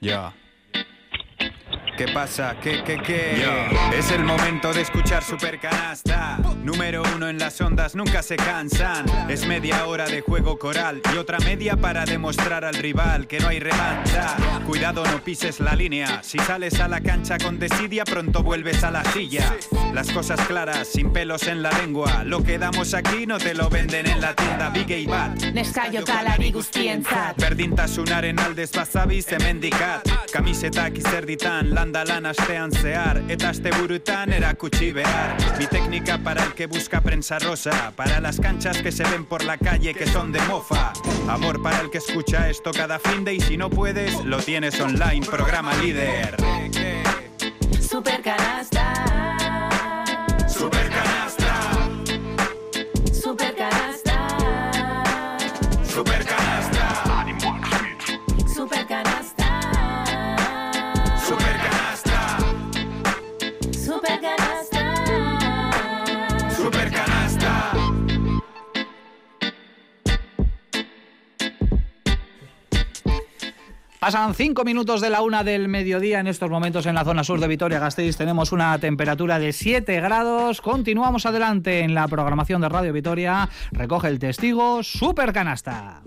Ya. ¿Qué pasa? ¿Qué, qué, qué? Es el momento de escuchar Super Canasta. Número uno en las ondas, nunca se cansan. Es media hora de juego coral y otra media para demostrar al rival que no hay revancha. Cuidado, no pises la línea. Si sales a la cancha con desidia, pronto vuelves a la silla. Las cosas claras, sin pelos en la lengua. Lo que damos aquí no te lo venden en la tienda Big y Bat. Kalari guztientzat Berdintasunaren aldez bazabiz hemendikat Kamisetak izerditan, landa lan astean zehar Eta aste burutan erakutsi behar Mi técnica para el que busca prensa rosa Para las canchas que se ven por la calle que son de mofa. Amor para el que escucha esto cada fin de Y si no puedes, lo tienes online, programa líder. Supercanasta Supercanasta, Pasan cinco minutos de la una del mediodía en estos momentos en la zona sur de Vitoria-Gasteiz. Tenemos una temperatura de 7 grados. Continuamos adelante en la programación de Radio Vitoria. Recoge el testigo Super Canasta.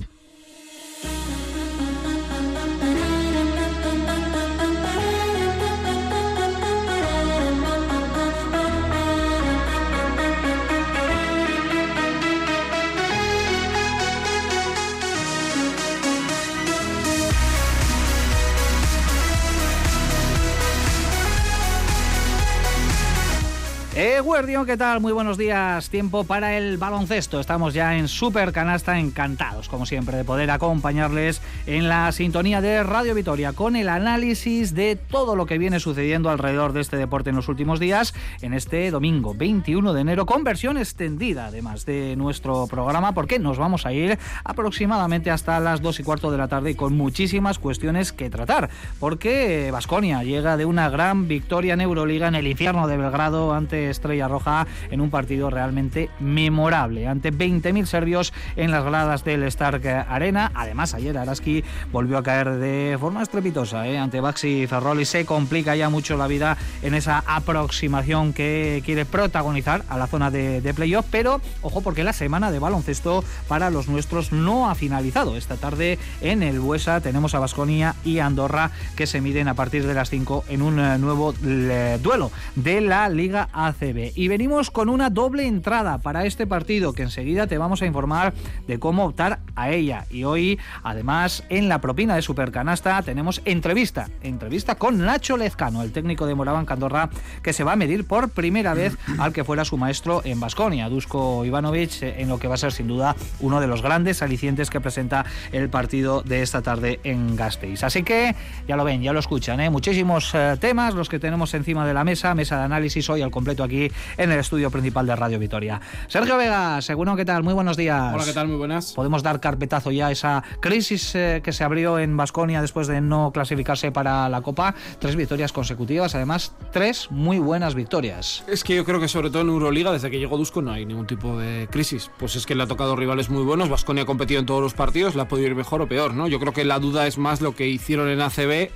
Guardión, ¿qué tal? Muy buenos días. Tiempo para el baloncesto. Estamos ya en Super Canasta, encantados, como siempre, de poder acompañarles en la sintonía de Radio Vitoria con el análisis de todo lo que viene sucediendo alrededor de este deporte en los últimos días, en este domingo 21 de enero, con versión extendida, además de nuestro programa, porque nos vamos a ir aproximadamente hasta las 2 y cuarto de la tarde y con muchísimas cuestiones que tratar, porque Vasconia llega de una gran victoria en Euroliga en el infierno de Belgrado ante Estrella Roja en un partido realmente memorable ante 20.000 serbios en las gradas del Stark Arena. Además, ayer Araski volvió a caer de forma estrepitosa ¿eh? ante Baxi Ferrol y se complica ya mucho la vida en esa aproximación que quiere protagonizar a la zona de, de playoff. Pero ojo, porque la semana de baloncesto para los nuestros no ha finalizado. Esta tarde en el Buesa tenemos a Basconia y Andorra que se miden a partir de las 5 en un eh, nuevo eh, duelo de la Liga ACB. Y venimos con una doble entrada para este partido que enseguida te vamos a informar de cómo optar a ella. Y hoy, además, en la propina de Supercanasta tenemos entrevista, entrevista con Nacho Lezcano, el técnico de Moraban Candorra, que se va a medir por primera vez al que fuera su maestro en Basconia, Dusko Ivanovic, en lo que va a ser sin duda uno de los grandes alicientes que presenta el partido de esta tarde en Gasteiz. Así que ya lo ven, ya lo escuchan, ¿eh? muchísimos eh, temas los que tenemos encima de la mesa, mesa de análisis hoy al completo aquí en el estudio principal de Radio Vitoria. Sergio Vega, seguro ¿qué tal? Muy buenos días. Hola, ¿qué tal? Muy buenas. Podemos dar carpetazo ya a esa crisis eh, que se abrió en Basconia después de no clasificarse para la Copa. Tres victorias consecutivas, además, tres muy buenas victorias. Es que yo creo que sobre todo en Euroliga, desde que llegó Dusko, no hay ningún tipo de crisis. Pues es que le ha tocado rivales muy buenos. Vasconia ha competido en todos los partidos, le ha podido ir mejor o peor, ¿no? Yo creo que la duda es más lo que hicieron en ACB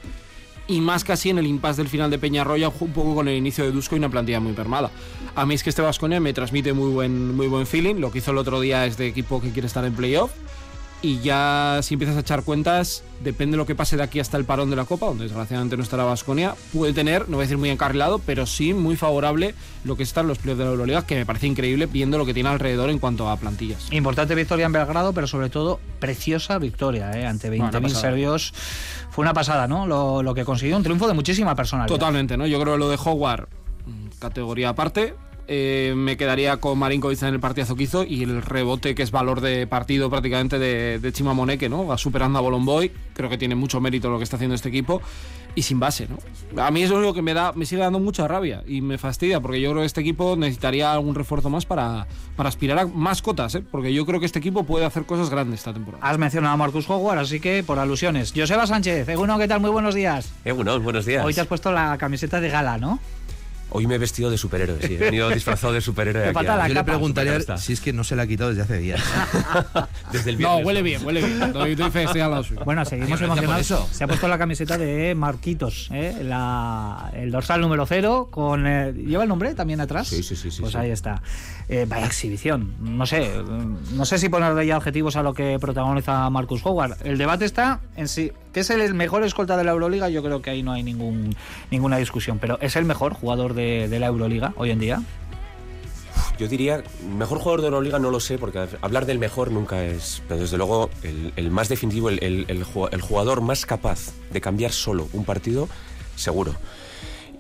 y más casi en el impasse del final de Peñarroya, un poco con el inicio de Dusko y una plantilla muy permada. A mí es que este Vasconia me transmite muy buen, muy buen feeling. Lo que hizo el otro día es de equipo que quiere estar en playoff. Y ya si empiezas a echar cuentas, depende de lo que pase de aquí hasta el parón de la Copa, donde desgraciadamente no estará Vasconia, puede tener, no voy a decir muy encarrilado, pero sí muy favorable lo que están los playoffs de la Euroliga, que me parece increíble viendo lo que tiene alrededor en cuanto a plantillas. Importante victoria en Belgrado, pero sobre todo preciosa victoria ¿eh? ante Bueno, una 20.000 pasada. serbios. Fue una pasada, ¿no? Lo, lo que consiguió, un triunfo de muchísima personalidad. Totalmente, ¿no? Yo creo que lo de Howard, mm, categoría aparte. Eh, me quedaría con Marinkovic en el partidazo que hizo y el rebote que es valor de partido prácticamente de, de Chima Moneke, ¿no? Va superando a Bolomboy. Creo que tiene mucho mérito lo que está haciendo este equipo. Y sin base, ¿no? A mí es lo único que me da, me sigue dando mucha rabia y me fastidia porque yo creo que este equipo necesitaría algún refuerzo más para, para aspirar a más cotas, ¿eh? Porque yo creo que este equipo puede hacer cosas grandes esta temporada. Has mencionado a Marcus Howard, así que por alusiones. Joseba Sánchez, Eguno, ¿qué tal? Muy buenos días. Egunon, buenos días. Hoy te has puesto la camiseta de gala, ¿no? Hoy me he vestido de superhéroe, sí. He venido disfrazado de superhéroe. Aquí falta a- la Yo le preguntaría si es que no se la ha quitado desde hace días. Desde el No, huele bien, huele bien. Doy, doy fe, estoy al lado suyo. Bueno, seguimos emocionados. Se ha puesto la camiseta de Marquitos, ¿eh? La- el dorsal número cero, con eh, ¿lleva el nombre también atrás? Sí, sí, sí, sí, Pues sí. ahí está. Eh, vaya exhibición. No sé, no sé si ponerle ya objetivos a lo que protagoniza Marcus Howard. El debate está en sí, que es el mejor escolta de la Euroliga, yo creo que ahí no hay ningún, ninguna discusión, pero ¿es el mejor jugador de, la Euroliga hoy en día? Yo diría, mejor jugador de Euroliga no lo sé, porque hablar del mejor nunca es. Pero desde luego, el, más definitivo, el jugador más capaz de cambiar solo un partido, seguro.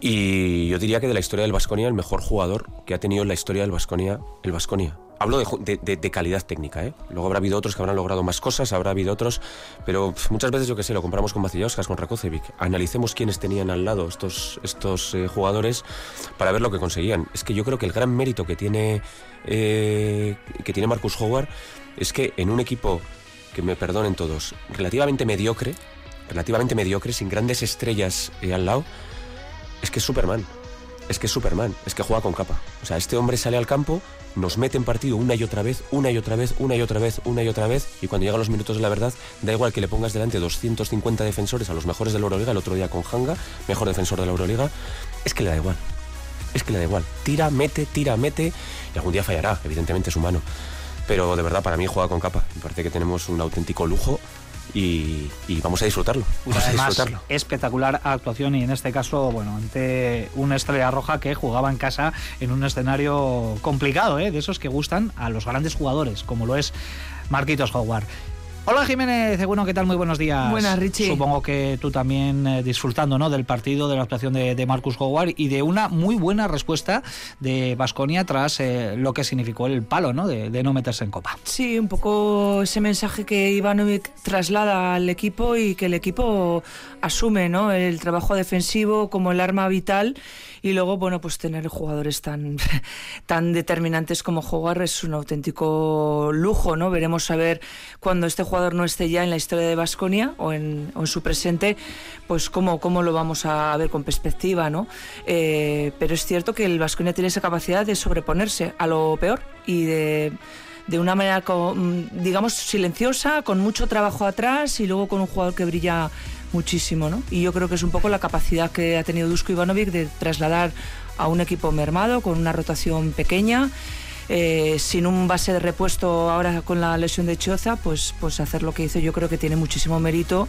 Y yo diría que de la historia del Vasconia, el mejor jugador que ha tenido en la historia del Vasconia, el Vasconia. Hablo de, de- de- calidad técnica, ¿eh? Luego habrá habido otros que habrán logrado más cosas, habrá habido otros, pero muchas veces, yo que sé, lo comparamos con Vacilauskas, con Rakocevic. Analicemos quiénes tenían al lado estos, estos eh, jugadores para ver lo que conseguían. Es que yo creo que el gran mérito que tiene, eh, que tiene Marcus Howard es que en un equipo, que me perdonen todos, relativamente mediocre, relativamente mediocre, sin grandes estrellas eh, al lado, es que es Superman. Es que es Superman, es que juega con capa. O sea, este hombre sale al campo, nos mete en partido una y otra vez, una y otra vez, una y otra vez, una y otra vez, y cuando llegan los minutos de la verdad, da igual que le pongas delante 250 defensores a los mejores de la Euroliga, el otro día con Hanga, mejor defensor de la Euroliga, es que le da igual. Es que le da igual. Tira, mete, tira, mete, y algún día fallará, evidentemente es humano. Pero de verdad, para mí juega con capa. Me parece que tenemos un auténtico lujo y, y vamos a disfrutarlo. Vamos a Además, disfrutarlo. espectacular actuación y en este caso, bueno, ante una estrella roja que jugaba en casa en un escenario complicado, ¿eh? de esos que gustan a los grandes jugadores, como lo es Marquitos Howard. Hola Jiménez, bueno, ¿qué tal? Muy buenos días. Buenas, Richie. Supongo que tú también eh, disfrutando ¿no? del partido, de la actuación de, de Marcus Howard y de una muy buena respuesta de Basconia tras eh, lo que significó el palo ¿no? De, de no meterse en copa. Sí, un poco ese mensaje que Ivanovic traslada al equipo y que el equipo asume, ¿no? El trabajo defensivo como el arma vital y luego, bueno, pues tener jugadores tan, tan determinantes como Howard es un auténtico lujo, ¿no? Veremos a ver cuando este jugador no esté ya en la historia de Basconia o en, su presente, pues cómo, cómo lo vamos a ver con perspectiva, ¿no? Eh, pero es cierto que el Basconia tiene esa capacidad de sobreponerse a lo peor y de de una manera, mm, digamos, silenciosa, con mucho trabajo atrás y luego con un jugador que brilla muchísimo, ¿no? Y yo creo que es un poco la capacidad que ha tenido Dusko Ivanovic de trasladar a un equipo mermado, con una rotación pequeña, eh, sin un base de repuesto ahora con la lesión de Choza, pues, pues hacer lo que hizo yo creo que tiene muchísimo mérito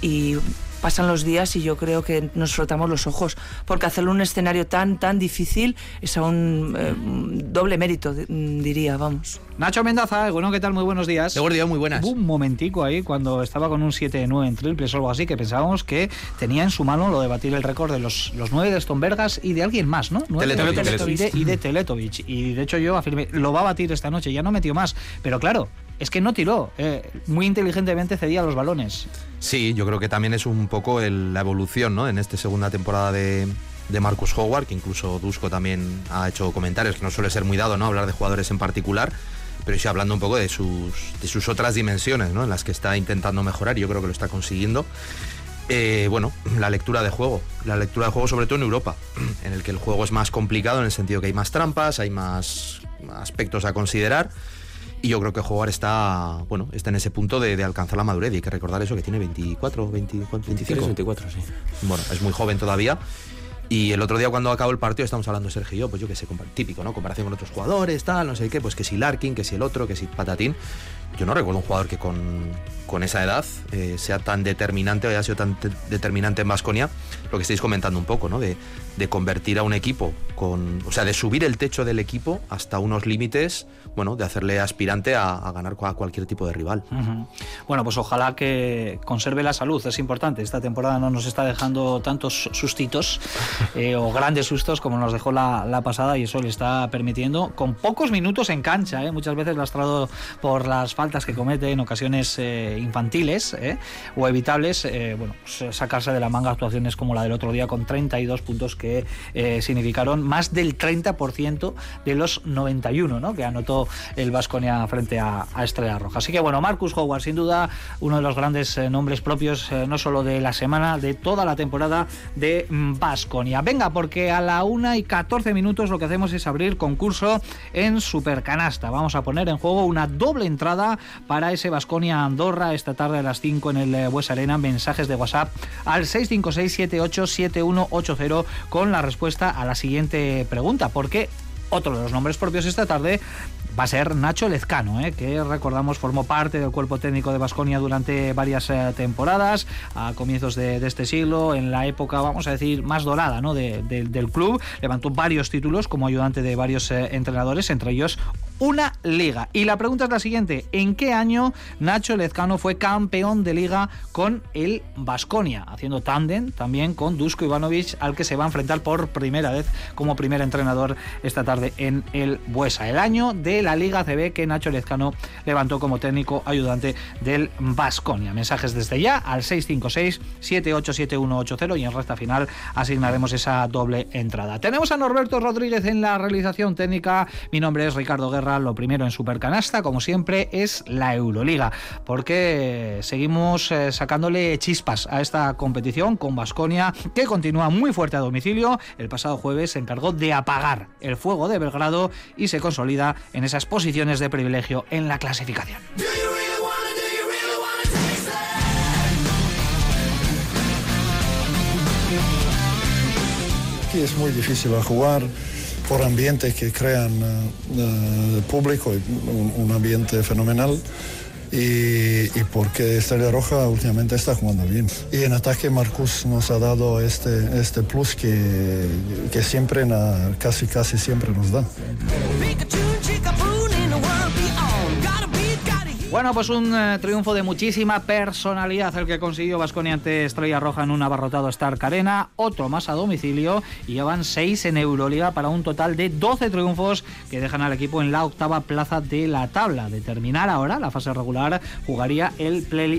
y pasan los días y yo creo que nos frotamos los ojos, porque hacerlo en un escenario tan, tan difícil es aún eh, doble mérito, di- diría, vamos. Nacho Mendaza, bueno, ¿qué tal? Muy buenos días. De Guardia, muy buenas. Hubo un momentico ahí cuando estaba con un 7-9 en triples o algo así que pensábamos que tenía en su mano lo de batir el récord de los, los 9 de Stonbergas y de alguien más, ¿no? Nueve de. Y de, y de Teletovic. Y de hecho yo afirmé, lo va a batir esta noche, ya no metió más. Pero claro, es que no tiró. eh, muy inteligentemente cedía los balones. Sí, yo creo que también es un poco el- la evolución, ¿no? En esta segunda temporada de, Marcus Howard, que incluso Dusko también ha hecho comentarios, que no suele ser muy dado, ¿no? Hablar de jugadores en particular, pero sí hablando un poco de sus, de sus otras dimensiones, ¿no? En las que está intentando mejorar y yo creo que lo está consiguiendo. Eh, bueno, la lectura de juego. La lectura de juego, sobre todo en Europa, en el que el juego es más complicado en el sentido que hay más trampas, hay más aspectos a considerar. Y yo creo que Howard está, bueno, está en ese punto de, de alcanzar la madurez. Y hay que recordar eso, que tiene 24, 20, ¿cuánto? 25. 24, sí. Bueno, es muy joven todavía. Y el otro día cuando acabó el partido estamos hablando Sergio y yo, pues yo que sé, típico, ¿no? Comparación con otros jugadores, tal, no sé qué, pues que si Larkin, que si el otro, que si Patatín. Yo no recuerdo un jugador que con, con esa edad eh, sea tan determinante o haya sido tan te- determinante en Vasconia, lo que estáis comentando un poco, ¿no? De, de convertir a un equipo con. O sea, de subir el techo del equipo hasta unos límites, bueno, de hacerle aspirante a, a ganar a cualquier tipo de rival. Bueno, pues ojalá que conserve la salud, es importante. Esta temporada no nos está dejando tantos sustitos eh, o grandes sustos como nos dejó la, la pasada y eso le está permitiendo, con pocos minutos en cancha, eh, muchas veces lastrado por las faltas que comete en ocasiones eh, infantiles eh, o evitables, bueno, pues, sacarse de la manga actuaciones como la del otro día con 32 puntos que significaron más del 30% de los 91 ¿no? que anotó el Vasconia frente a, Estrella Roja. Así que bueno, Marcus Howard, sin duda, uno de los grandes nombres propios, no solo de la semana, de toda la temporada de Vasconia. Venga, porque a la 1 y 14 minutos lo que hacemos es abrir concurso en Supercanasta. Vamos a poner en juego una doble entrada para ese Vasconia Andorra esta tarde a las 5 en el Bues Arena. Mensajes de WhatsApp al 656-787180 con la respuesta a la siguiente pregunta. Porque otro de los nombres propios esta tarde va a ser Nacho Lezcano, ¿eh? que recordamos formó parte del cuerpo técnico de Basconia durante varias eh, temporadas, a comienzos de, este siglo, en la época, vamos a decir, más dorada ¿no? del club. Levantó varios títulos como ayudante de varios eh, entrenadores, entre ellos una liga. Y la pregunta es la siguiente: ¿en qué año Nacho Lezcano fue campeón de liga con el Basconia? Haciendo tándem también con Dusko Ivanovic, al que se va a enfrentar por primera vez como primer entrenador esta tarde en el Buesa. El año de la Liga CB que Nacho Lezcano levantó como técnico ayudante del Basconia. Mensajes desde ya al 656-787180 y en recta final asignaremos esa doble entrada. Tenemos a Norberto Rodríguez en la realización técnica. Mi nombre es Ricardo Guerra lo primero en Supercanasta, como siempre, es la Euroliga, porque seguimos eh, sacándole chispas a esta competición con Basconia, que continúa muy fuerte a domicilio. El pasado jueves se encargó de apagar el fuego de Belgrado y se consolida en esas posiciones de privilegio en la clasificación. Aquí es muy difícil jugar por ambientes que crean uh, público, un, un, ambiente fenomenal. Y, y, porque Estrella Roja últimamente está jugando bien. Y en ataque Marcus nos ha dado este, este plus que, que siempre, casi casi siempre nos da. Bueno, pues un eh, triunfo de muchísima personalidad el que consiguió Vasconia ante Estrella Roja en un abarrotado Stark Arena, otro más a domicilio y llevan seis en Euroliga para un total de 12 triunfos que dejan al equipo en la octava plaza de la tabla. De terminar ahora la fase regular jugaría el play,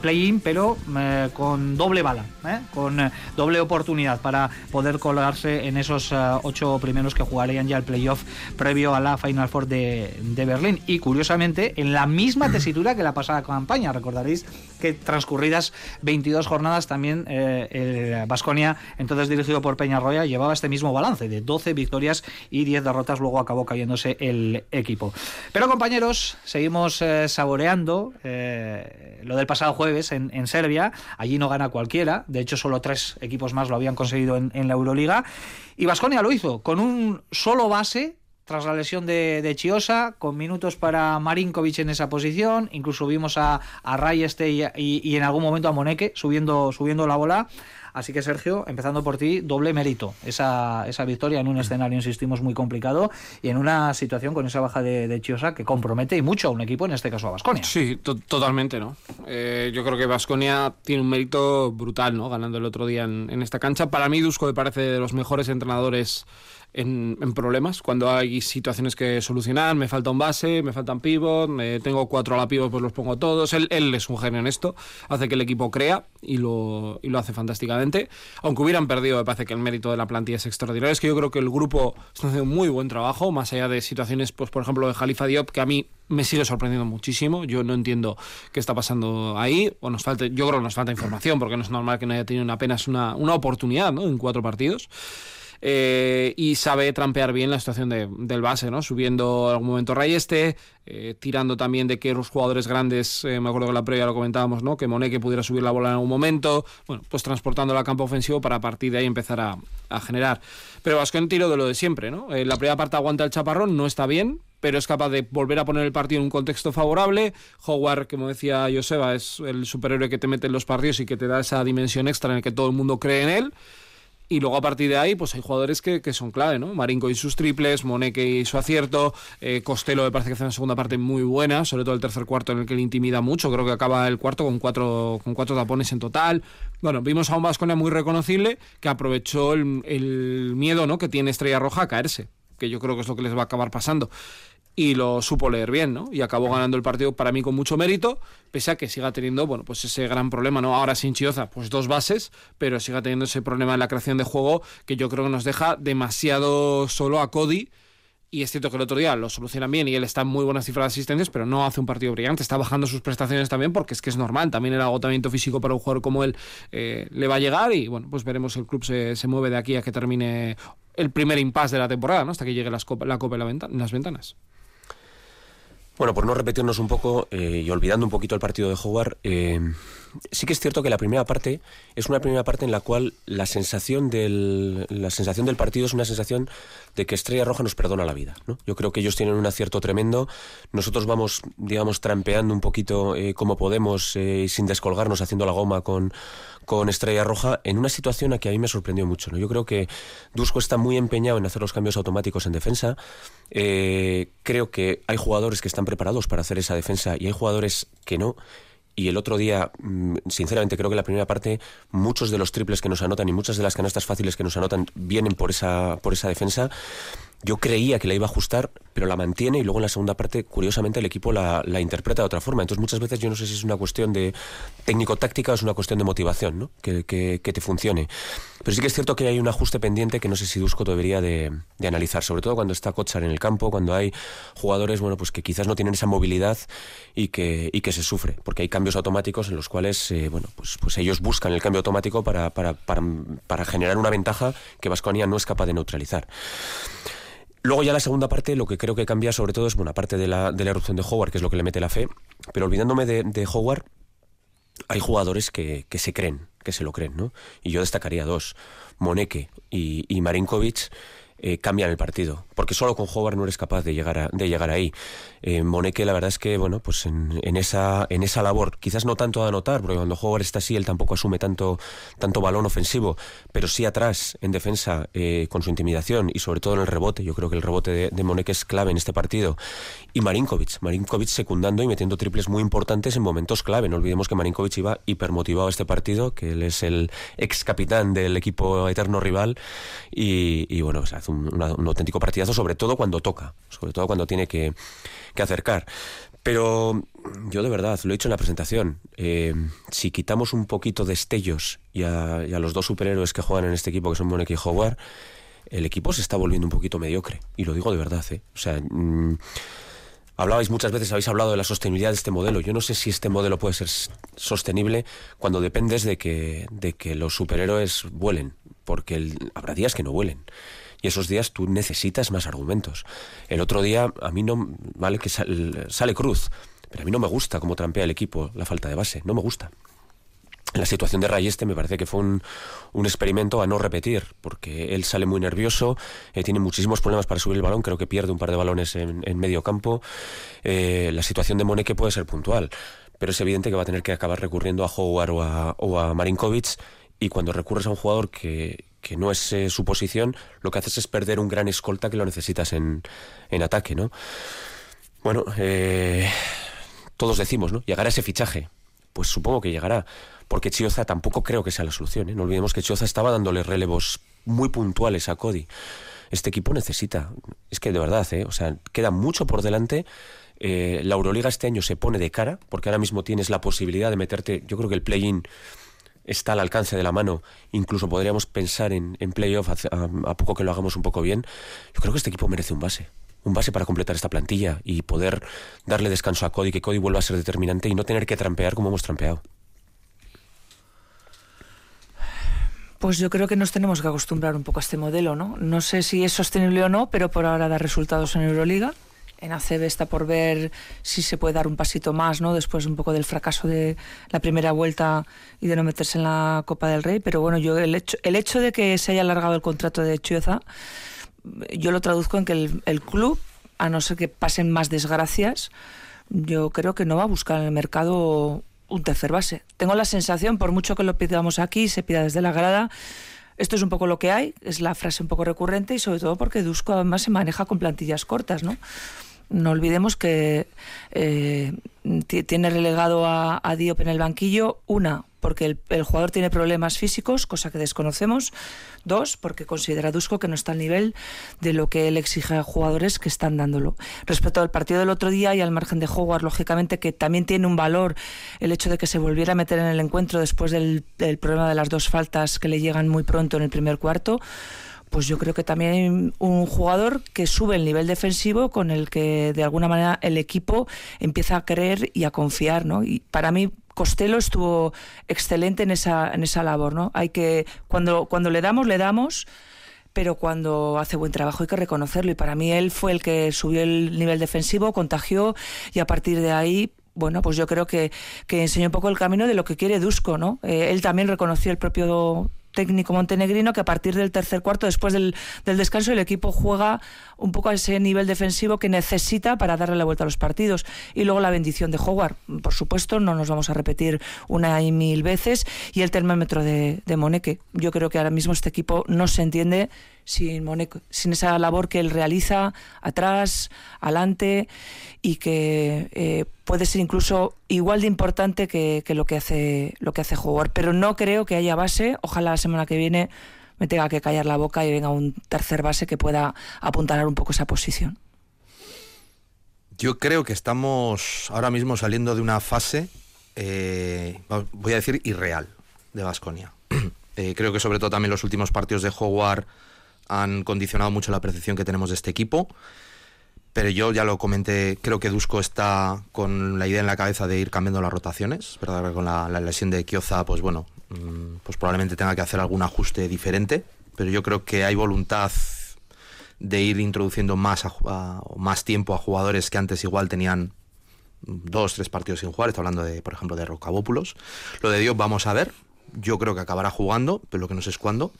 play-in pero eh, con doble bala, eh, con doble oportunidad para poder colarse en esos ocho primeros que jugarían ya el playoff previo a la Final Four de, de Berlín. Y curiosamente, en la misma tesitura que la pasada campaña. Recordaréis que transcurridas 22 jornadas también eh, el Vasconia, entonces dirigido por Peñarroya, llevaba este mismo balance de 12 victorias y 10 derrotas. Luego acabó cayéndose el equipo. Pero compañeros, seguimos eh, saboreando eh, lo del pasado jueves en, Serbia. Allí no gana cualquiera. De hecho, solo tres equipos más lo habían conseguido en, en la Euroliga. Y Vasconia lo hizo con un solo base tras la lesión de, Chiosa, con minutos para Marinkovic en esa posición, incluso vimos a, a Rayeste y, y, en algún momento a Moneke subiendo, subiendo la bola. Así que Sergio, empezando por ti, doble mérito esa, esa victoria en un escenario, insistimos, muy complicado y en una situación con esa baja de, Chiosa que compromete y mucho a un equipo, en este caso a Basconia. Sí, totalmente, ¿no? Eh, yo creo que Basconia tiene un mérito brutal, ¿no? Ganando el otro día en, en esta cancha. Para mí, Dusko me parece de los mejores entrenadores en, problemas, cuando hay situaciones que solucionar, me falta un base, me faltan pivot, me tengo cuatro a la pivot, pues los pongo todos. Él, él, es un genio en esto, hace que el equipo crea y lo, y lo hace fantásticamente. Aunque hubieran perdido, me parece que el mérito de la plantilla es extraordinario. Es que yo creo que el grupo está haciendo un muy buen trabajo, más allá de situaciones, pues por ejemplo, de Jalifa Diop, que a mí me sigue sorprendiendo muchísimo. Yo no entiendo qué está pasando ahí. O nos falta, yo creo que nos falta información, porque no es normal que no haya tenido apenas una, una oportunidad ¿no? en cuatro partidos. Eh, y sabe trampear bien la situación del base, ¿no? Subiendo en algún momento Rayeste, eh, tirando también de que los jugadores grandes, eh, me acuerdo que la previa lo comentábamos, ¿no? Que Moneque pudiera subir la bola en algún momento, bueno, pues transportando al campo ofensivo para a partir de ahí empezar a, generar. Pero en tiro de lo de siempre, ¿no? la primera parte aguanta el chaparrón, no está bien, pero es capaz de volver a poner el partido en un contexto favorable. Howard, como decía Joseba, es el superhéroe que te mete en los partidos y que te da esa dimensión extra en el que todo el mundo cree en él. Y luego a partir de ahí, pues hay jugadores que, son clave, ¿no? Marinko y sus triples, Moneke y su acierto, eh, Costello me parece que hace una segunda parte muy buena, sobre todo el tercer cuarto en el que le intimida mucho, creo que acaba el cuarto con cuatro, con cuatro tapones en total. Bueno, vimos a un Vasconia muy reconocible que aprovechó el, el miedo ¿no? que tiene Estrella Roja a caerse, que yo creo que es lo que les va a acabar pasando y lo supo leer bien, ¿no? Y acabó ganando el partido para mí con mucho mérito, pese a que siga teniendo, bueno, pues ese gran problema, ¿no? Ahora sin Chioza, pues dos bases, pero siga teniendo ese problema en la creación de juego que yo creo que nos deja demasiado solo a Cody. Y es cierto que el otro día lo solucionan bien y él está en muy buenas cifras de asistencias, pero no hace un partido brillante. Está bajando sus prestaciones también porque es que es normal. También el agotamiento físico para un jugador como él eh, le va a llegar y bueno, pues veremos el club se, se mueve de aquí a que termine el primer impasse de la temporada, ¿no? Hasta que llegue las copa, la Copa en las ventanas. Bueno, por no repetirnos un poco eh, y olvidando un poquito el partido de Howard, eh, sí que es cierto que la primera parte es una primera parte en la cual la sensación del, la sensación del partido es una sensación de que Estrella Roja nos perdona la vida. Yo creo que ellos tienen un acierto tremendo. Nosotros vamos, digamos, trampeando un poquito eh, como podemos eh, sin descolgarnos, haciendo la goma con con Estrella Roja en una situación a que a mí me sorprendió mucho. Yo creo que Dusko está muy empeñado en hacer los cambios automáticos en defensa. Eh, creo que hay jugadores que están preparados para hacer esa defensa y hay jugadores que no. Y el otro día, mm, sinceramente, creo que la primera parte, muchos de los triples que nos anotan y muchas de las canastas fáciles que nos anotan vienen por esa, por esa defensa. Yo creía que la iba a ajustar, pero la mantiene y luego en la segunda parte, curiosamente, el equipo la, interpreta de otra forma. Entonces, muchas veces yo no sé si es una cuestión de técnico-táctica o es una cuestión de motivación, ¿no? Que, que, te funcione. Pero sí que es cierto que hay un ajuste pendiente que no sé si Dusko debería de, analizar, sobre todo cuando está Kochar en el campo, cuando hay jugadores, bueno, pues que quizás no tienen esa movilidad y que, y que se sufre, porque hay cambios automáticos en los cuales, eh, bueno, pues, pues ellos buscan el cambio automático para, para, para, para generar una ventaja que Vasconia no es capaz de neutralizar. Luego ya la segunda parte, lo que creo que cambia sobre todo es, bueno, aparte de la, erupción de Howard, que es lo que le mete la fe, pero olvidándome de, Howard, hay jugadores que, que, se creen, que se lo creen, ¿no? Y yo destacaría dos, Moneke y, y Marinkovic, eh, cambian el partido, porque solo con Howard no eres capaz de llegar, a, de llegar ahí. Eh, Moneke, la verdad es que, bueno, pues en, en, esa, en esa labor, quizás no tanto a anotar, porque cuando Howard está así, él tampoco asume tanto, tanto balón ofensivo, pero sí atrás, en defensa, eh, con su intimidación y sobre todo en el rebote. Yo creo que el rebote de, de Moneke es clave en este partido. Y Marinkovic, Marinkovic secundando y metiendo triples muy importantes en momentos clave. No olvidemos que Marinkovic iba hipermotivado a este partido, que él es el ex capitán del equipo eterno rival y, y bueno, se hace un, auténtico partidazo, sobre todo cuando toca, sobre todo cuando tiene que, acercar. Pero yo de verdad, lo he dicho en la presentación, eh, si quitamos un poquito de estellos y a, los dos superhéroes que juegan en este equipo, que son Monek y Howard, el equipo se está volviendo un poquito mediocre. Y lo digo de verdad, ¿eh? O sea, mm, hablabais muchas veces, habéis hablado de la sostenibilidad de este modelo. Yo no sé si este modelo puede ser sostenible cuando dependes de que, de que los superhéroes vuelen, porque habrá días que no vuelen y esos días tú necesitas más argumentos. El otro día a mí no, vale que sale Cruz, pero a mí no me gusta cómo trampea el equipo la falta de base, no me gusta. La situación de Rayeste me parece que fue un, experimento a no repetir, porque él sale muy nervioso, eh, tiene muchísimos problemas para subir el balón, creo que pierde un par de balones en, medio campo. Eh, la situación de Moneque puede ser puntual, pero es evidente que va a tener que acabar recurriendo a Howard o a, o a Marinkovic, y cuando recurres a un jugador que, que no es eh, su posición, lo que haces es perder un gran escolta que lo necesitas en, en ataque, ¿no? Bueno, eh, todos decimos, ¿no? Llegará ese fichaje. Pues supongo que llegará, porque Chioza tampoco creo que sea la solución. ¿eh? No olvidemos que Chioza estaba dándole relevos muy puntuales a Cody. Este equipo necesita, es que de verdad, ¿eh? o sea, queda mucho por delante. Eh, la Euroliga este año se pone de cara, porque ahora mismo tienes la posibilidad de meterte, yo creo que el play-in está al alcance de la mano, incluso podríamos pensar en, en playoff a, poco que lo hagamos un poco bien, yo creo que este equipo merece un base. Un base para completar esta plantilla y poder darle descanso a Cody, que Cody vuelva a ser determinante y no tener que trampear como hemos trampeado. Pues yo creo que nos tenemos que acostumbrar un poco a este modelo, ¿no? No sé si es sostenible o no, pero por ahora da resultados en Euroliga en ACB está por ver si se puede dar un pasito más, ¿no? Después un poco del fracaso de la primera vuelta y de no meterse en la Copa del Rey. Pero bueno, yo el hecho, el hecho de que se haya alargado el contrato de Chioza, yo lo traduzco en que el, club, a no ser que pasen más desgracias, yo creo que no va a buscar en el mercado un tercer base. Tengo la sensación, por mucho que lo pidamos aquí, se pida desde la grada, esto es un poco lo que hay, es la frase un poco recurrente y sobre todo porque Dusko además se maneja con plantillas cortas, ¿no? No olvidemos que eh, tiene relegado a, Diop en el banquillo, una, porque el, jugador tiene problemas físicos, cosa que desconocemos. Dos, porque considera Dusko que no está al nivel de lo que él exige a jugadores que están dándolo. Respecto al partido del otro día y al margen de Howard, lógicamente que también tiene un valor el hecho de que se volviera a meter en el encuentro después del, del problema de las dos faltas que le llegan muy pronto en el primer cuarto pues yo creo que también un jugador que sube el nivel defensivo con el que de alguna manera el equipo empieza a creer y a confiar, ¿no? Y para mí Costello estuvo excelente en esa en esa labor, ¿no? Hay que cuando cuando le damos le damos pero cuando hace buen trabajo hay que reconocerlo y para mí él fue el que subió el nivel defensivo, contagió y a partir de ahí bueno, pues yo creo que, que enseñó un poco el camino de lo que quiere Dusko, ¿no? Eh, él también reconoció el propio técnico montenegrino que a partir del tercer cuarto, después del, descanso, el equipo juega un poco a ese nivel defensivo que necesita para darle la vuelta a los partidos. Y luego la bendición de Howard, por supuesto, no nos vamos a repetir una y mil veces. Y el termómetro de, de Moneque. Yo creo que ahora mismo este equipo no se entiende sin, sin esa labor que él realiza atrás, adelante y que eh, puede ser incluso igual de importante que, lo que hace lo que hace jugar. Pero no creo que haya base. Ojalá semana que viene me tenga que callar la boca y venga un tercer base que pueda apuntalar un poco esa posición. Yo creo que estamos ahora mismo saliendo de una fase, eh, voy a decir, irreal de Vasconia. Eh, creo que sobre todo también los últimos partidos de Howard han condicionado mucho la percepción que tenemos de este equipo. Pero yo ya lo comenté, creo que Dusko está con la idea en la cabeza de ir cambiando las rotaciones, ¿verdad? Con la, lesión de Kioza, pues bueno, pues probablemente tenga que hacer algún ajuste diferente, pero yo creo que hay voluntad de ir introduciendo más, más tiempo a jugadores que antes igual tenían dos, tres partidos sin jugar, está hablando de, por ejemplo, de Rocabópulos. Lo de Dios vamos a ver, yo creo que acabará jugando, pero lo que no sé es cuándo.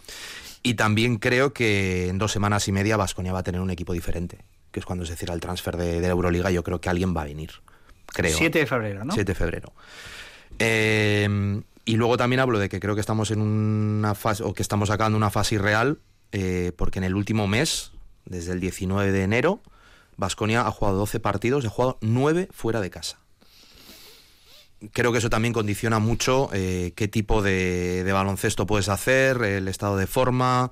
Y también creo que en dos semanas y media Vasconia va a tener un equipo diferente, que es cuando se cierra el transfer de, la Euroliga. Yo creo que alguien va a venir. Creo. 7 de febrero, ¿no? 7 de febrero. Eh, y luego también hablo de que creo que estamos en una fase, o que estamos sacando una fase irreal, eh, porque en el último mes, desde el 19 de enero, Vasconia ha jugado 12 partidos, ha jugado 9 fuera de casa creo que eso también condiciona mucho eh, qué tipo de, baloncesto puedes hacer, el estado de forma,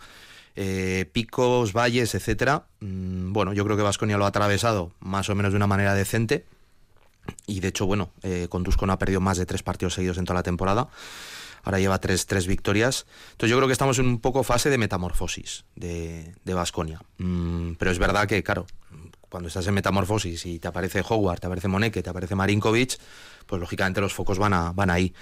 eh, picos, valles, etcétera. Mm, bueno, yo creo que Vasconia lo ha atravesado más o menos de una manera decente. Y de hecho, bueno, eh, con no ha perdido más de tres partidos seguidos en toda la temporada. Ahora lleva tres, tres victorias. Entonces yo creo que estamos en un poco fase de metamorfosis de Vasconia. Mm, pero es verdad que, claro, cuando estás en metamorfosis y te aparece Howard, te aparece Moneke, te aparece Marinkovic, pues lógicamente los focos van, a, van ahí.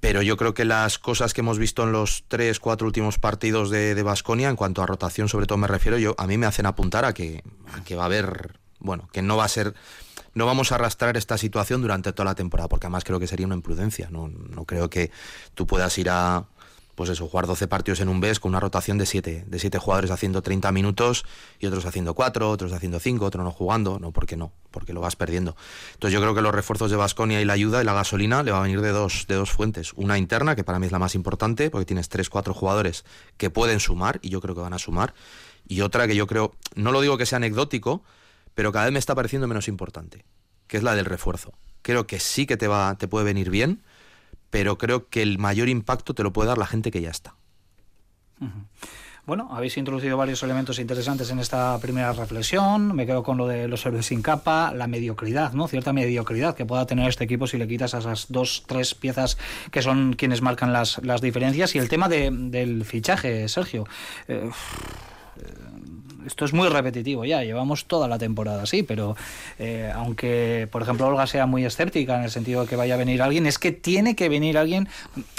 Pero yo creo que las cosas que hemos visto en los tres, cuatro últimos partidos de Basconia, en cuanto a rotación sobre todo me refiero, yo a mí me hacen apuntar a que, que va a haber, bueno, que no va a ser, no vamos a arrastrar esta situación durante toda la temporada, porque además creo que sería una imprudencia. No, no creo que tú puedas ir a, pues eso, jugar 12 partidos en un mes con una rotación de 7, de 7 jugadores haciendo 30 minutos y otros haciendo 4, otros haciendo 5, otros no jugando, no, ¿por qué no? Porque lo vas perdiendo. Entonces yo creo que los refuerzos de Basconia y la ayuda y la gasolina le va a venir de dos, de dos fuentes. Una interna, que para mí es la más importante, porque tienes 3, 4 jugadores que pueden sumar, y yo creo que van a sumar, y otra que yo creo, no lo digo que sea anecdótico, pero cada vez me está pareciendo menos importante, que es la del refuerzo. Creo que sí que te, va, te puede venir bien, pero creo que el mayor impacto te lo puede dar la gente que ya está. Bueno, habéis introducido varios elementos interesantes en esta primera reflexión. Me quedo con lo de los héroes sin capa, la mediocridad, ¿no? Cierta mediocridad que pueda tener este equipo si le quitas a esas dos, tres piezas que son quienes marcan las, las diferencias. Y el tema del fichaje, Sergio. Eh, esto es muy repetitivo ya, llevamos toda la temporada así, pero eh, aunque, por ejemplo, Olga sea muy escéptica en el sentido de que vaya a venir alguien, es que tiene que venir alguien,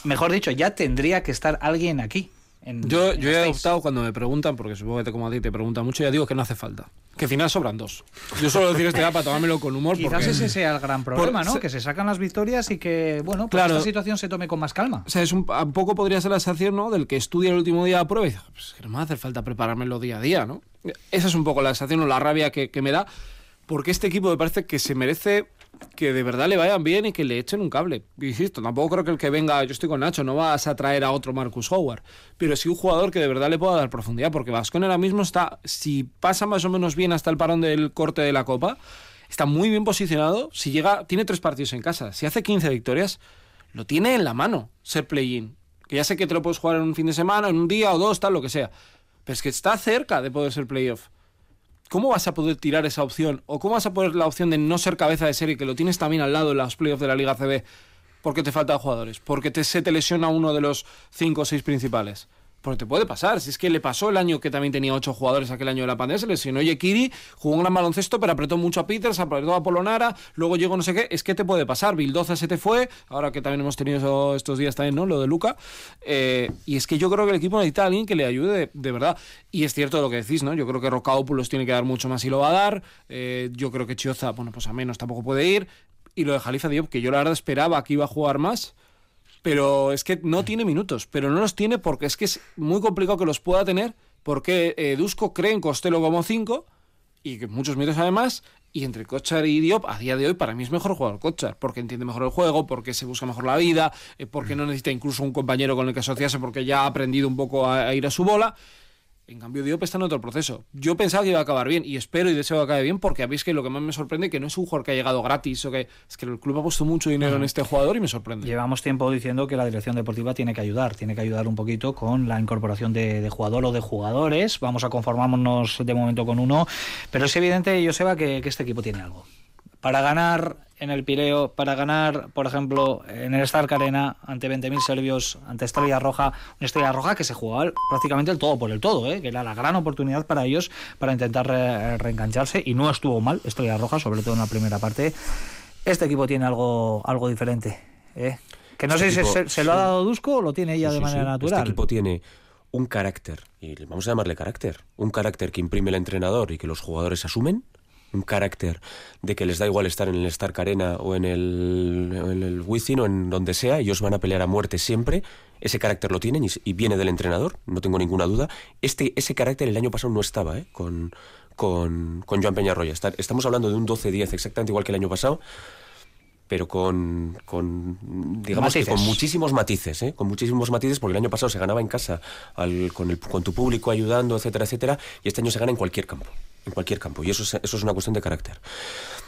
mejor dicho, ya tendría que estar alguien aquí yo, yo he optado cuando me preguntan, porque supongo que como a ti te preguntan mucho, ya digo que no hace falta. Que al final sobran dos. Yo solo decir este para tomármelo con humor. Quizás ese sea el gran problema, ¿no? Que se sacan las victorias y que, bueno, pues esta situación se tome con más calma. O sea, es un, poco podría ser la sensación, ¿no? Del que estudia el último día de prueba y dice, pues que no me hace falta preparármelo día a día, ¿no? Esa es un poco la sensación o la rabia que, que me da, porque este equipo me parece que se merece que de verdad le vayan bien y que le echen un cable. Insisto, tampoco creo que el que venga, yo estoy con Nacho, no vas a traer a otro Marcus Howard, pero sí un jugador que de verdad le pueda dar profundidad, porque Vascon ahora mismo está, si pasa más o menos bien hasta el parón del corte de la Copa, está muy bien posicionado. Si llega, tiene tres partidos en casa, si hace 15 victorias, lo tiene en la mano ser play-in. Que ya sé que te lo puedes jugar en un fin de semana, en un día o dos, tal, lo que sea. Es que está cerca de poder ser playoff. ¿Cómo vas a poder tirar esa opción? ¿O cómo vas a poner la opción de no ser cabeza de serie, que lo tienes también al lado en los playoffs de la Liga CB, porque te faltan jugadores? Porque te, se te lesiona uno de los cinco o seis principales. Porque te puede pasar. Si es que le pasó el año que también tenía ocho jugadores, aquel año de la pandemia, se lesionó Yekiri, jugó un gran baloncesto, pero apretó mucho a Peters, apretó a Polonara, luego llegó no sé qué. Es que te puede pasar. Bildoza se te fue, ahora que también hemos tenido estos días también, ¿no? Lo de Luca. Eh, y es que yo creo que el equipo necesita a alguien que le ayude de, verdad. Y es cierto lo que decís, ¿no? Yo creo que Rocaópulos tiene que dar mucho más y lo va a dar. Eh, yo creo que Chioza, bueno, pues a menos tampoco puede ir. Y lo de Jalifa Diop, que yo la verdad esperaba que iba a jugar más pero es que no tiene minutos, pero no los tiene porque es que es muy complicado que los pueda tener, porque eh, cree en Costello como 5 y que muchos minutos además, y entre Kochar y Diop, a día de hoy para mí es mejor jugar Kochar, porque entiende mejor el juego, porque se busca mejor la vida, eh, porque no necesita incluso un compañero con el que asociarse, porque ya ha aprendido un poco a ir a su bola. En cambio, Diop está en otro proceso. Yo pensaba que iba a acabar bien y espero y deseo que acabe bien porque veis que lo que más me sorprende es que no es un jugador que ha llegado gratis o que es que el club ha puesto mucho dinero en este jugador y me sorprende. Llevamos tiempo diciendo que la dirección deportiva tiene que ayudar, tiene que ayudar un poquito con la incorporación de, jugador o de jugadores. Vamos a conformarnos de momento con uno, pero es evidente, Joseba, que, que este equipo tiene algo. Para ganar en el Pireo para ganar, por ejemplo, en el Stark Arena ante 20.000 serbios, ante Estrella Roja, una Estrella Roja que se jugaba prácticamente el todo por el todo, ¿eh? que era la gran oportunidad para ellos para intentar reengancharse y no estuvo mal Estrella Roja, sobre todo en la primera parte. Este equipo tiene algo, algo diferente. ¿eh? Que no este sé si se, lo ha dado Dusko o lo tiene ella de manera natural. Este equipo tiene un carácter, y vamos a llamarle carácter, un carácter que imprime el entrenador y que los jugadores asumen, un carácter de que les da igual estar en el Stark Arena o en el, en el Wizzing o en donde sea, ellos van a pelear a muerte siempre. Ese carácter lo tienen y, viene del entrenador, no tengo ninguna duda. Este, ese carácter el año pasado no estaba ¿eh? con, con, con Joan Peñarroya. Estamos hablando de un 12-10, exactamente igual que el año pasado pero con, con digamos que con muchísimos matices, ¿eh? con muchísimos matices, porque el año pasado se ganaba en casa con, el, con tu público ayudando, etcétera, etcétera, y este año se gana en cualquier campo en cualquier campo. Y eso es, eso es una cuestión de carácter.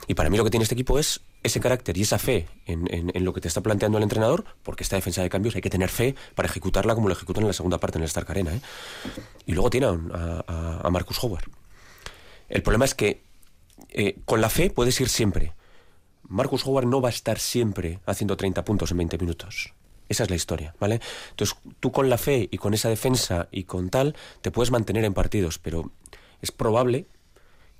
Y para mí lo que tiene este equipo es ese carácter y esa fe en, en, lo que te está planteando el entrenador, porque esta defensa de cambios hay que tener fe para ejecutarla como lo ejecutan en la segunda parte en el Stark Arena. ¿eh? Y luego tiene a, a, Marcus Howard. El problema es que eh, con la fe puedes ir siempre. Marcus Howard no va a estar siempre haciendo 30 puntos en 20 minutos. Esa es la historia, ¿vale? Entonces, tú con la fe y con esa defensa y con tal, te puedes mantener en partidos, pero es probable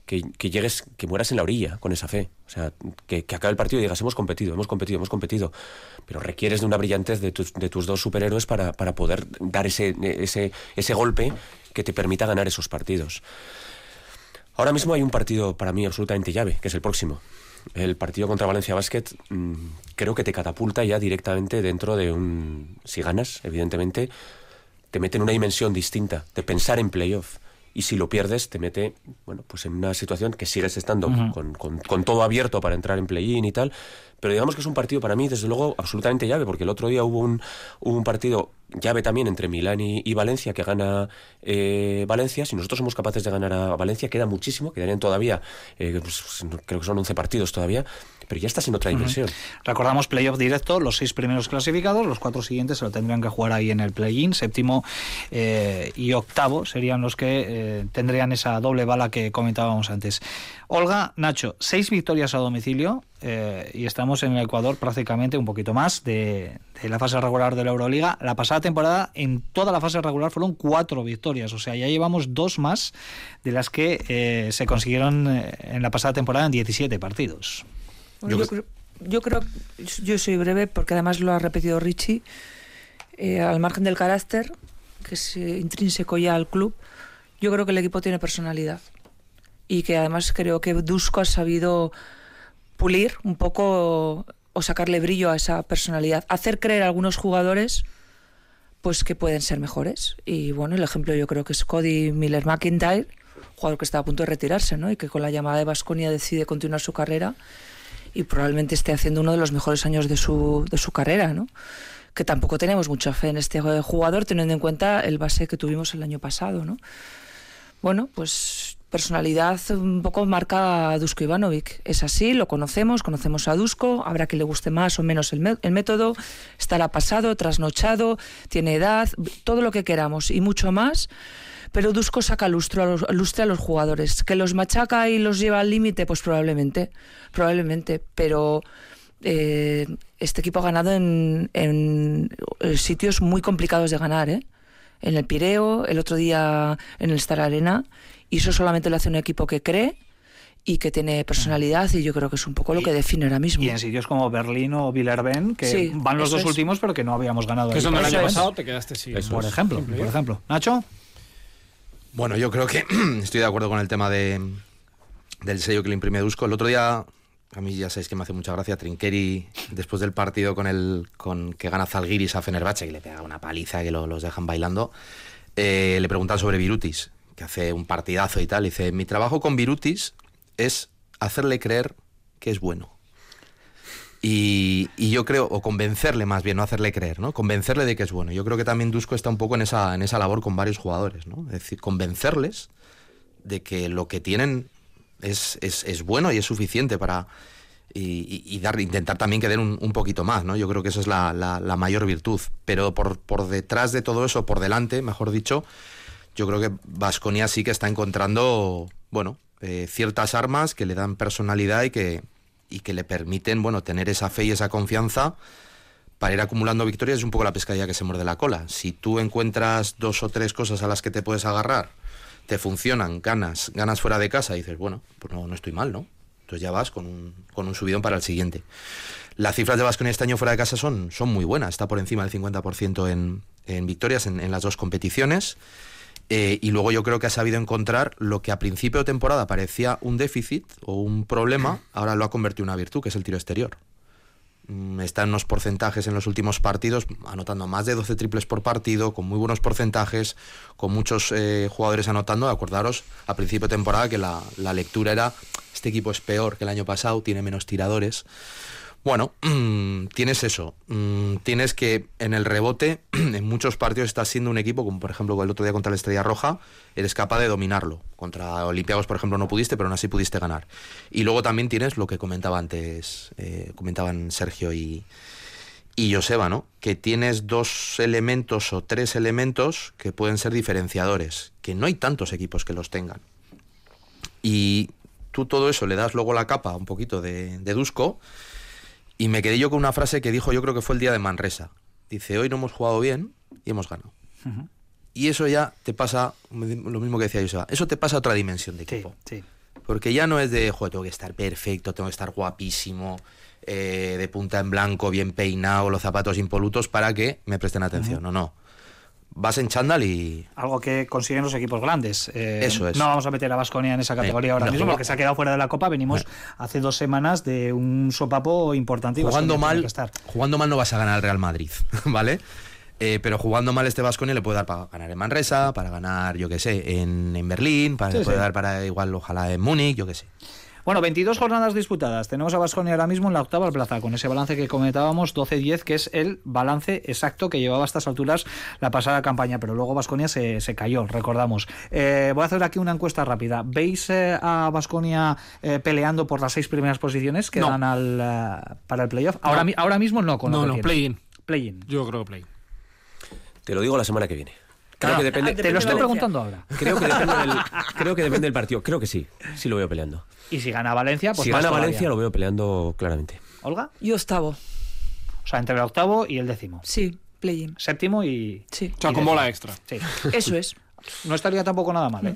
que, llegues, que mueras en la orilla con esa fe. O sea, que, acabe el partido y digas, hemos competido, hemos competido, hemos competido. Pero requieres de una brillantez de tus, de tus dos superhéroes para, para poder dar ese, ese, ese golpe que te permita ganar esos partidos. Ahora mismo hay un partido para mí absolutamente llave, que es el próximo. El partido contra Valencia Basket mm, creo que te catapulta ya directamente dentro de un... Si ganas, evidentemente, te mete en una dimensión distinta de pensar en playoff. Y si lo pierdes te mete bueno pues en una situación que sigues estando con, con, todo abierto para entrar en play-in y tal pero digamos que es un partido para mí desde luego absolutamente llave porque el otro día hubo un, un partido llave también entre Milán y, Valencia que gana eh, Valencia si nosotros somos capaces de ganar a Valencia queda muchísimo quedarían todavía eh, pues, creo que son 11 partidos todavía pero ya estás en otra dimensión. Recordamos playoff directo, los seis primeros clasificados, los cuatro siguientes se lo tendrían que jugar ahí en el play-in, séptimo eh, y octavo serían los que eh, tendrían esa doble bala que comentábamos antes. Olga, Nacho, seis victorias a domicilio eh, y estamos en el Ecuador prácticamente un poquito más de, la fase regular de la Euroliga. La pasada temporada, en toda la fase regular, fueron cuatro victorias, o sea, ya llevamos dos más de las que se consiguieron en la pasada temporada en 17 partidos yo, creo, yo, creo, yo soy breve porque además lo ha repetido Richie, eh, al margen del carácter, que es eh, intrínseco ya al club, yo creo que el equipo tiene personalidad y que además creo que Dusko ha sabido pulir un poco o sacarle brillo a esa personalidad, hacer creer a algunos jugadores pues que pueden ser mejores. Y bueno, el ejemplo yo creo que es Cody Miller McIntyre, jugador que está a punto de retirarse, ¿no? Y que con la llamada de Vasconia decide continuar su carrera y probablemente esté haciendo uno de los mejores años de su, de su carrera, ¿no? Que tampoco tenemos mucha fe en este jugador, teniendo en cuenta el base que tuvimos el año pasado, ¿no? Bueno, pues personalidad un poco marca a Dusko Ivanovic. Es así, lo conocemos, conocemos a Dusko, habrá que le guste más o menos el, el, método, estará pasado, trasnochado, tiene edad, todo lo que queramos y mucho más. Pero Dusko saca lustro a los, lustre a los jugadores. ¿Que los machaca y los lleva al límite? Pues probablemente, probablemente. Pero eh, este equipo ha ganado en, en, eh, sitios muy complicados de ganar, ¿eh? En el Pireo, el otro día en el Star Arena, y eso solamente lo hace un equipo que cree y que tiene personalidad y yo creo que es un poco lo que define ahora mismo. Y en sitios como Berlín o Villerben, que sí, van los dos es. últimos pero que no habíamos ganado. Que eso el año pasado te quedaste sí. Por ejemplo, por ejemplo. Nacho. Bueno, yo creo que estoy de acuerdo con el tema de, del sello que le imprime Dusko. El otro día, a mí ya sabéis que me hace mucha gracia, Trinqueri, después del partido con el con que gana Zalgiris a Fenerbahce, que le pega una paliza, que lo, los dejan bailando, eh, le preguntan sobre Virutis, que hace un partidazo y tal. Dice, mi trabajo con Virutis es hacerle creer que es bueno. Y, y, yo creo, o convencerle más bien, no hacerle creer, ¿no? Convencerle de que es bueno. Yo creo que también Dusko está un poco en esa, en esa labor con varios jugadores, ¿no? Es decir, convencerles de que lo que tienen es, es, es bueno y es suficiente para. Y, y, dar, intentar también que den un, un, poquito más, ¿no? Yo creo que esa es la, la, la mayor virtud. Pero por, por detrás de todo eso, por delante, mejor dicho, yo creo que Vasconia sí que está encontrando, bueno, eh, ciertas armas que le dan personalidad y que, y que le permiten, bueno, tener esa fe y esa confianza para ir acumulando victorias. Es un poco la pescadilla que se muerde la cola. Si tú encuentras dos o tres cosas a las que te puedes agarrar, te funcionan, ganas, ganas fuera de casa, dices, bueno, pues no, no estoy mal, ¿no? Entonces ya vas con un, con un subidón para el siguiente. Las cifras de Vasconia este año fuera de casa son, son muy buenas. Está por encima del 50% en, en victorias en las dos competiciones. Eh, y luego yo creo que ha sabido encontrar lo que a principio de temporada parecía un déficit o un problema, ahora lo ha convertido en una virtud, que es el tiro exterior. Mm, está en unos porcentajes en los últimos partidos, anotando más de 12 triples por partido, con muy buenos porcentajes, con muchos eh, jugadores anotando. Acordaros a principio de temporada que la, la lectura era, este equipo es peor que el año pasado, tiene menos tiradores. Bueno, mmm, tienes eso. Mmm, tienes que en el rebote, en muchos partidos estás siendo un equipo, como por ejemplo el otro día contra la Estrella Roja, eres capaz de dominarlo. Contra Olympiacos, por ejemplo, no pudiste, pero aún así pudiste ganar. Y luego también tienes lo que comentaba antes, eh, comentaban Sergio y, y Joseba, ¿no? Que tienes dos elementos o tres elementos que pueden ser diferenciadores, que no hay tantos equipos que los tengan. Y tú todo eso le das luego la capa un poquito de, de y me quedé yo con una frase que dijo, yo creo que fue el día de Manresa. Dice, hoy no hemos jugado bien y hemos ganado. Uh -huh. Y eso ya te pasa, lo mismo que decía Joseba, eso te pasa a otra dimensión de equipo. Sí, sí. Porque ya no es de, joder, tengo que estar perfecto, tengo que estar guapísimo, eh, de punta en blanco, bien peinado, los zapatos impolutos para que me presten atención. Uh -huh. No, no vas en chándal y... Algo que consiguen los equipos grandes. Eh, Eso es. No vamos a meter a Basconia en esa categoría eh, ahora no, mismo porque se ha quedado fuera de la Copa. Venimos eh. hace dos semanas de un sopapo importante. Y jugando mal, jugando mal no vas a ganar el Real Madrid, ¿vale? Eh, pero jugando mal este Vasconia le puede dar para ganar en Manresa, para ganar, yo qué sé, en, en Berlín, para, sí, le puede sí. dar para igual, ojalá en Múnich, yo qué sé. Bueno, 22 jornadas disputadas. Tenemos a Basconia ahora mismo en la octava plaza, con ese balance que comentábamos, 12-10, que es el balance exacto que llevaba a estas alturas la pasada campaña, pero luego Basconia se, se, cayó, recordamos. Eh, voy a hacer aquí una encuesta rápida. ¿Veis eh, a Basconia eh, peleando por las seis primeras posiciones que no. dan al, uh, para el playoff? Ahora, no. ahora mismo no, con No, no, play-in. Play-in. Yo creo play-in. Te lo digo la semana que viene. Creo que depende, te lo estoy preguntando ahora. Creo que, depende del, creo que depende del partido. Creo que sí. Sí lo veo peleando. Y si gana Valencia, pues Si gana Valencia, lo veo peleando claramente. ¿Olga? Yo octavo. O sea, entre el octavo y el décimo. Sí, play-in. Séptimo y. Sí. O sea, con bola extra. Sí. Eso es. No estaría tampoco nada mal, ¿eh?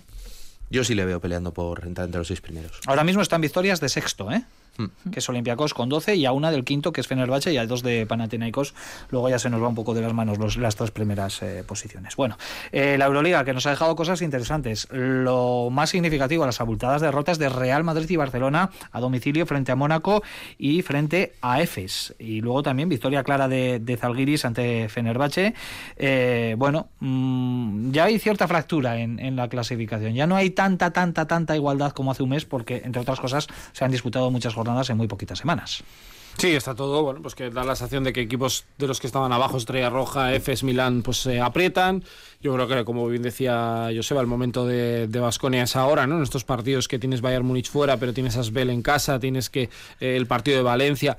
Yo sí le veo peleando por entrar entre los seis primeros. Ahora mismo están victorias de sexto, ¿eh? Que es Olympiacos con 12 y a una del quinto que es Fenerbahce y a dos de Panathinaikos. Luego ya se nos va un poco de las manos los, las tres primeras eh, posiciones. Bueno eh, la Euroliga que nos ha dejado cosas interesantes. Lo más significativo las abultadas derrotas de Real Madrid y Barcelona a domicilio frente a Mónaco y frente a Efes. Y luego también victoria clara de, de Zalgiris ante Fenerbahce. Eh, bueno mmm, ya hay cierta fractura en, en la clasificación. Ya no hay tanta tanta tanta igualdad como hace un mes porque entre otras cosas se han disputado muchas jornadas jornadas en muy poquitas semanas. Sí, está todo, bueno, pues que da la sensación de que equipos de los que estaban abajo, Estrella Roja, Efes, Milán, pues se aprietan. Yo creo que, como bien decía Joseba, el momento de Vasconia es ahora, ¿no? En estos partidos que tienes Bayern Múnich fuera, pero tienes Asbel en casa, tienes que eh, el partido de Valencia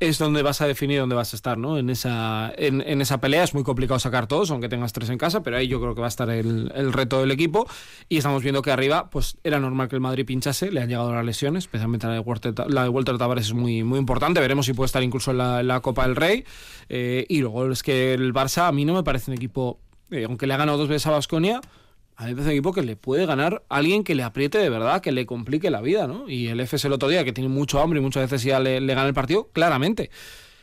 es donde vas a definir dónde vas a estar, ¿no? En esa, en, esa pelea es muy complicado sacar todos, aunque tengas tres en casa, pero ahí yo creo que va a estar el, reto del equipo. Y estamos viendo que arriba, pues era normal que el Madrid pinchase, le han llegado las lesiones, especialmente la de Walter, la de Walter Tavares es muy, muy importante. Veremos si puede estar incluso en la, Copa del Rey. Eh, y luego es que el Barça a mí no me parece un equipo, eh, aunque le ha ganado dos veces a Basconia, a mí equipo que le puede ganar alguien que le apriete de verdad, que le complique la vida, ¿no? Y el FS el otro día, que tiene mucho hambre y muchas veces ya le, le gana el partido, claramente.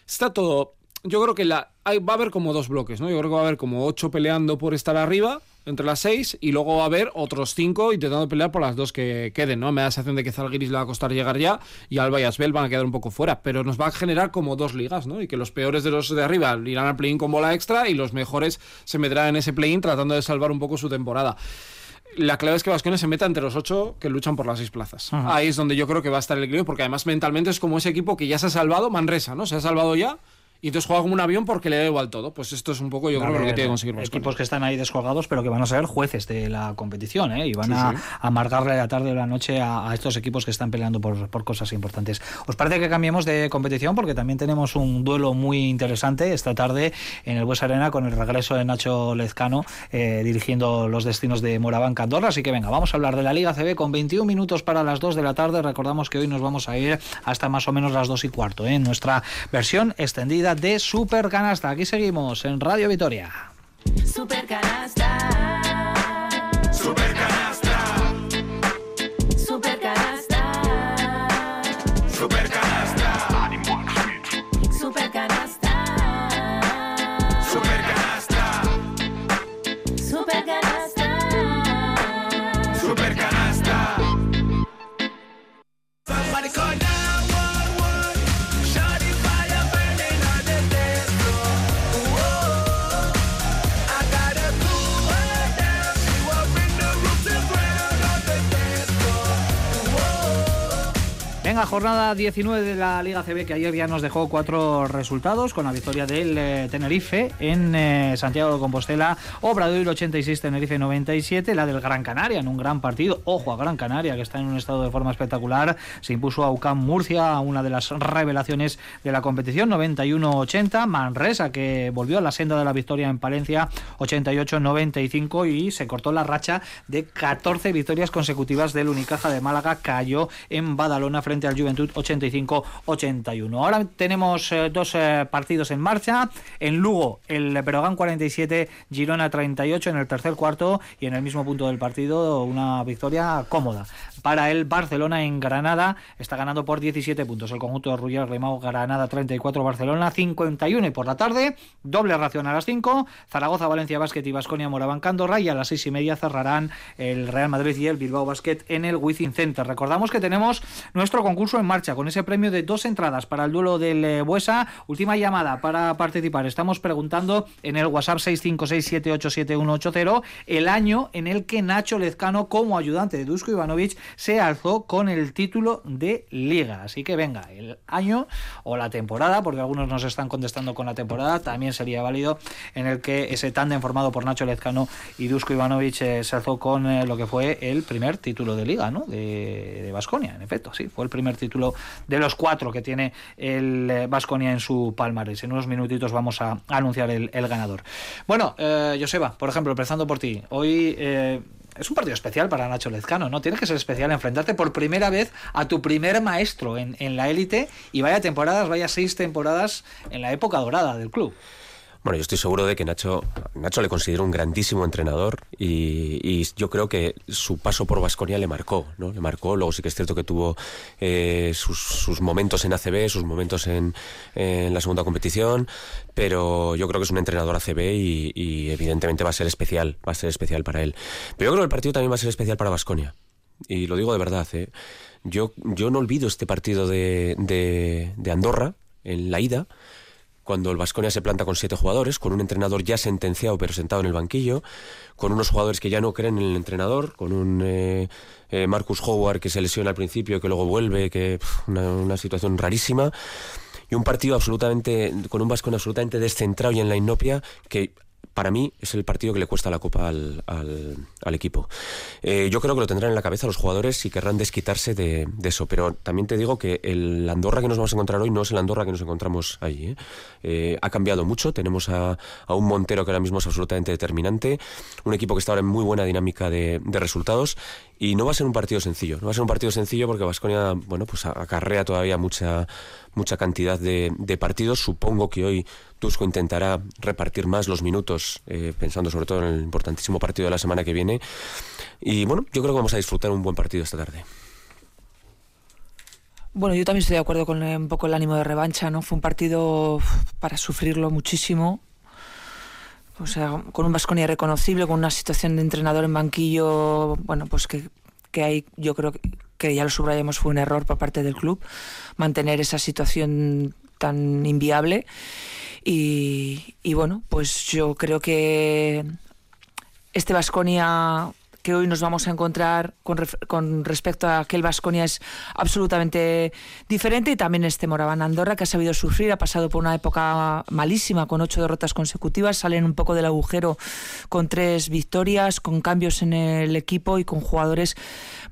Está todo. Yo creo que la, va a haber como dos bloques, ¿no? Yo creo que va a haber como ocho peleando por estar arriba entre las seis y luego va a haber otros cinco intentando pelear por las dos que queden, ¿no? Me da la sensación de que Zalgiris le va a costar llegar ya y Alba y Asbel van a quedar un poco fuera, pero nos va a generar como dos ligas, ¿no? Y que los peores de los de arriba irán al play-in con bola extra y los mejores se meterán en ese play-in tratando de salvar un poco su temporada la clave es que Vascones se meta entre los ocho que luchan por las seis plazas. Ahí es donde yo creo que va a estar el equilibrio, porque además mentalmente es como ese equipo que ya se ha salvado, Manresa, ¿no? Se ha salvado ya y entonces juega como un avión porque le da igual todo. Pues esto es un poco, yo creo, lo que tiene que conseguir Equipos que están ahí descolgados, pero que van a ser jueces de la competición, ¿eh? Y van a amargarle la tarde o la noche a, estos equipos que están peleando por, por, cosas importantes. ¿Os parece que cambiemos de competición? Porque también tenemos un duelo muy interesante esta tarde en el Bues Arena con el regreso de Nacho Lezcano eh, dirigiendo los destinos de Moraván Andorra. Así que venga, vamos a hablar de la Liga CB con 21 minutos para las 2 de la tarde. Recordamos que hoy nos vamos a ir hasta más o menos las 2 y cuarto, ¿eh? en nuestra versión extendida de Super Canasta. Aquí seguimos en Radio Vitoria. Super Canasta. Super Canasta. Jornada 19 de la Liga CB que ayer ya nos dejó cuatro resultados con la victoria del eh, Tenerife en eh, Santiago de Compostela, Obradoiro 86, Tenerife 97, la del Gran Canaria en un gran partido, ojo a Gran Canaria que está en un estado de forma espectacular, se impuso a UCAM Murcia, una de las revelaciones de la competición 91-80, Manresa que volvió a la senda de la victoria en Palencia 88-95 y se cortó la racha de 14 victorias consecutivas del Unicaja de Málaga, cayó en Badalona frente al Juventud 85-81. Ahora tenemos eh, dos eh, partidos en marcha. En Lugo, el Perogán 47, Girona 38 en el tercer cuarto y en el mismo punto del partido una victoria cómoda. Para el Barcelona en Granada está ganando por 17 puntos. El conjunto de Ruller Lemao Granada 34, Barcelona 51 y por la tarde doble ración a las 5. Zaragoza, Valencia Basket y Vasconia Moraván Candorra y a las 6 y media cerrarán el Real Madrid y el Bilbao Basket en el Wizzing Center. Recordamos que tenemos nuestro concurso concurso en marcha con ese premio de dos entradas para el duelo del eh, Buesa. Última llamada para participar. Estamos preguntando en el WhatsApp 656787180 el año en el que Nacho Lezcano, como ayudante de Dusko Ivanovic, se alzó con el título de Liga. Así que venga, el año o la temporada, porque algunos nos están contestando con la temporada, también sería válido en el que ese tándem formado por Nacho Lezcano y Dusko Ivanovic eh, se alzó con eh, lo que fue el primer título de Liga, ¿no? De Vasconia, en efecto, sí, fue el primer título de los cuatro que tiene el Vasconia eh, en su palmarés. En unos minutitos vamos a, anunciar el, ganador. Bueno, eh, Joseba, por ejemplo, empezando por ti, hoy... Eh, es un partido especial para Nacho Lezcano, ¿no? Tiene que ser especial enfrentarte por primera vez a tu primer maestro en, en la élite y vaya temporadas, vaya seis temporadas en la época dorada del club. Bueno, yo estoy seguro de que Nacho, Nacho le considero un grandísimo entrenador y, yo creo que su paso por Vasconia le marcó, ¿no? Le marcó. Luego sí que es cierto que tuvo eh, sus, momentos en ACB, sus momentos en, la segunda competición, pero yo creo que es un entrenador ACB y, evidentemente va a ser especial, va a ser especial para él. Pero yo creo que el partido también va a ser especial para Vasconia. Y lo digo de verdad, ¿eh? Yo, yo no olvido este partido de, de Andorra en la ida cuando el Vasconia se planta con siete jugadores, con un entrenador ya sentenciado pero sentado en el banquillo, con unos jugadores que ya no creen en el entrenador, con un eh, eh, Marcus Howard que se lesiona al principio, que luego vuelve, que una, situación rarísima, y un partido absolutamente, con un Vasconia absolutamente descentrado y en la inopia, que para mí es el partido que le cuesta la copa al, al- equipo. Eh, yo creo que lo tendrán en la cabeza los jugadores y querrán desquitarse de, de eso, pero también te digo que el Andorra que nos vamos a encontrar hoy no es el Andorra que nos encontramos allí. ¿eh? Eh, ha cambiado mucho, tenemos a, a un Montero que ahora mismo es absolutamente determinante, un equipo que está ahora en muy buena dinámica de, de resultados y no va a ser un partido sencillo, no va a ser un partido sencillo porque Vasconia, bueno, pues acarrea todavía mucha mucha cantidad de, de partidos. Supongo que hoy Tusco intentará repartir más los minutos, eh, pensando sobre todo en el importantísimo partido de la semana que viene. Y bueno, yo creo que vamos a disfrutar un buen partido esta tarde. Bueno, yo también estoy de acuerdo con eh, un poco el ánimo de revancha, ¿no? Fue un partido para sufrirlo muchísimo. O sea, con un Vasconia irreconocible, con una situación de entrenador en banquillo, bueno, pues que, que hay, yo creo que, que ya lo subrayamos, fue un error por parte del club mantener esa situación tan inviable. Y, y bueno, pues yo creo que este Vasconia que hoy nos vamos a encontrar con, ref- con respecto a aquel Vasconia es absolutamente diferente y también este Moraván Andorra que ha sabido sufrir, ha pasado por una época malísima con ocho derrotas consecutivas, salen un poco del agujero con tres victorias, con cambios en el equipo y con jugadores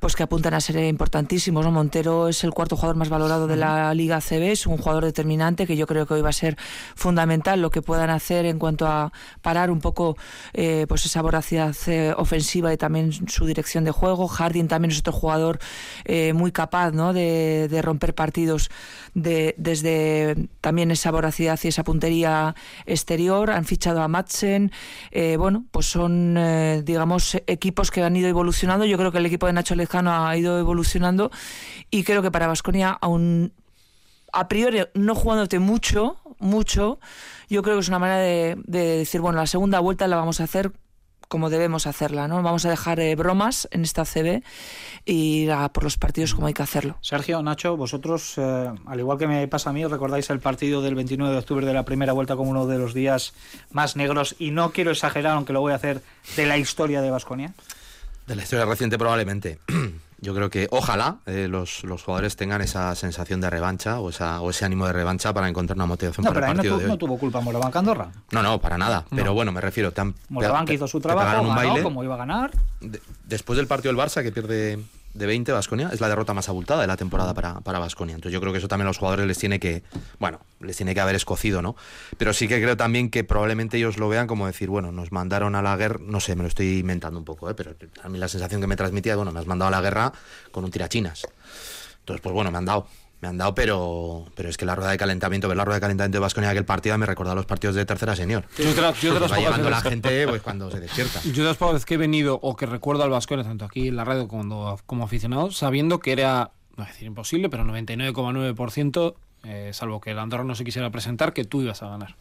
pues que apuntan a ser importantísimos. ¿no? Montero es el cuarto jugador más valorado de la Liga CB, es un jugador determinante que yo creo que hoy va a ser fundamental lo que puedan hacer en cuanto a parar un poco eh, pues esa voracidad eh, ofensiva y también su dirección de juego. Harding también es otro jugador eh, muy capaz ¿no? de, de romper partidos de, desde también esa voracidad y esa puntería exterior. Han fichado a Madsen. Eh, bueno, pues son, eh, digamos, equipos que han ido evolucionando. Yo creo que el equipo de Nacho Lejano ha ido evolucionando y creo que para Vasconia aún a priori no jugándote mucho, mucho, yo creo que es una manera de decir, bueno, la segunda vuelta la vamos a hacer como debemos hacerla, ¿no? Vamos a dejar eh, bromas en esta CB y ir a por los partidos como hay que hacerlo. Sergio, Nacho, vosotros, eh, al igual que me pasa a mí, recordáis el partido del 29 de octubre de la primera vuelta como uno de los días más negros, y no quiero exagerar, aunque lo voy a hacer, de la historia de Vasconia. De la historia reciente probablemente. Yo creo que ojalá eh, los, los jugadores tengan esa sensación de revancha o, esa, o ese ánimo de revancha para encontrar una motivación No, para pero el ahí no, partido tu- de hoy. no tuvo culpa Moraván Andorra. No, no, para nada. No. Pero bueno, me refiero. Moraván que hizo su trabajo, ganó como iba a ganar. De- después del partido del Barça, que pierde de 20 Vasconia, es la derrota más abultada de la temporada para, Vasconia. Entonces yo creo que eso también a los jugadores les tiene que, bueno, les tiene que haber escocido, ¿no? Pero sí que creo también que probablemente ellos lo vean como decir, bueno, nos mandaron a la guerra, no sé, me lo estoy inventando un poco, ¿eh? pero a mí la sensación que me transmitía, bueno, me has mandado a la guerra con un tirachinas. Entonces, pues bueno, me han dado. Me han dado, pero, pero es que la rueda de calentamiento, ver la rueda de calentamiento de Vasconia aquel partido me recordaba los partidos de tercera senior. Yo de las- yo Va llevando la gente pues cuando se despierta. Yo de las pocas veces que he venido o que recuerdo al Vasconia, tanto aquí en la radio como, como aficionado, sabiendo que era, no voy a decir imposible, pero 99,9%, eh, salvo que el Andorra no se quisiera presentar, que tú ibas a ganar.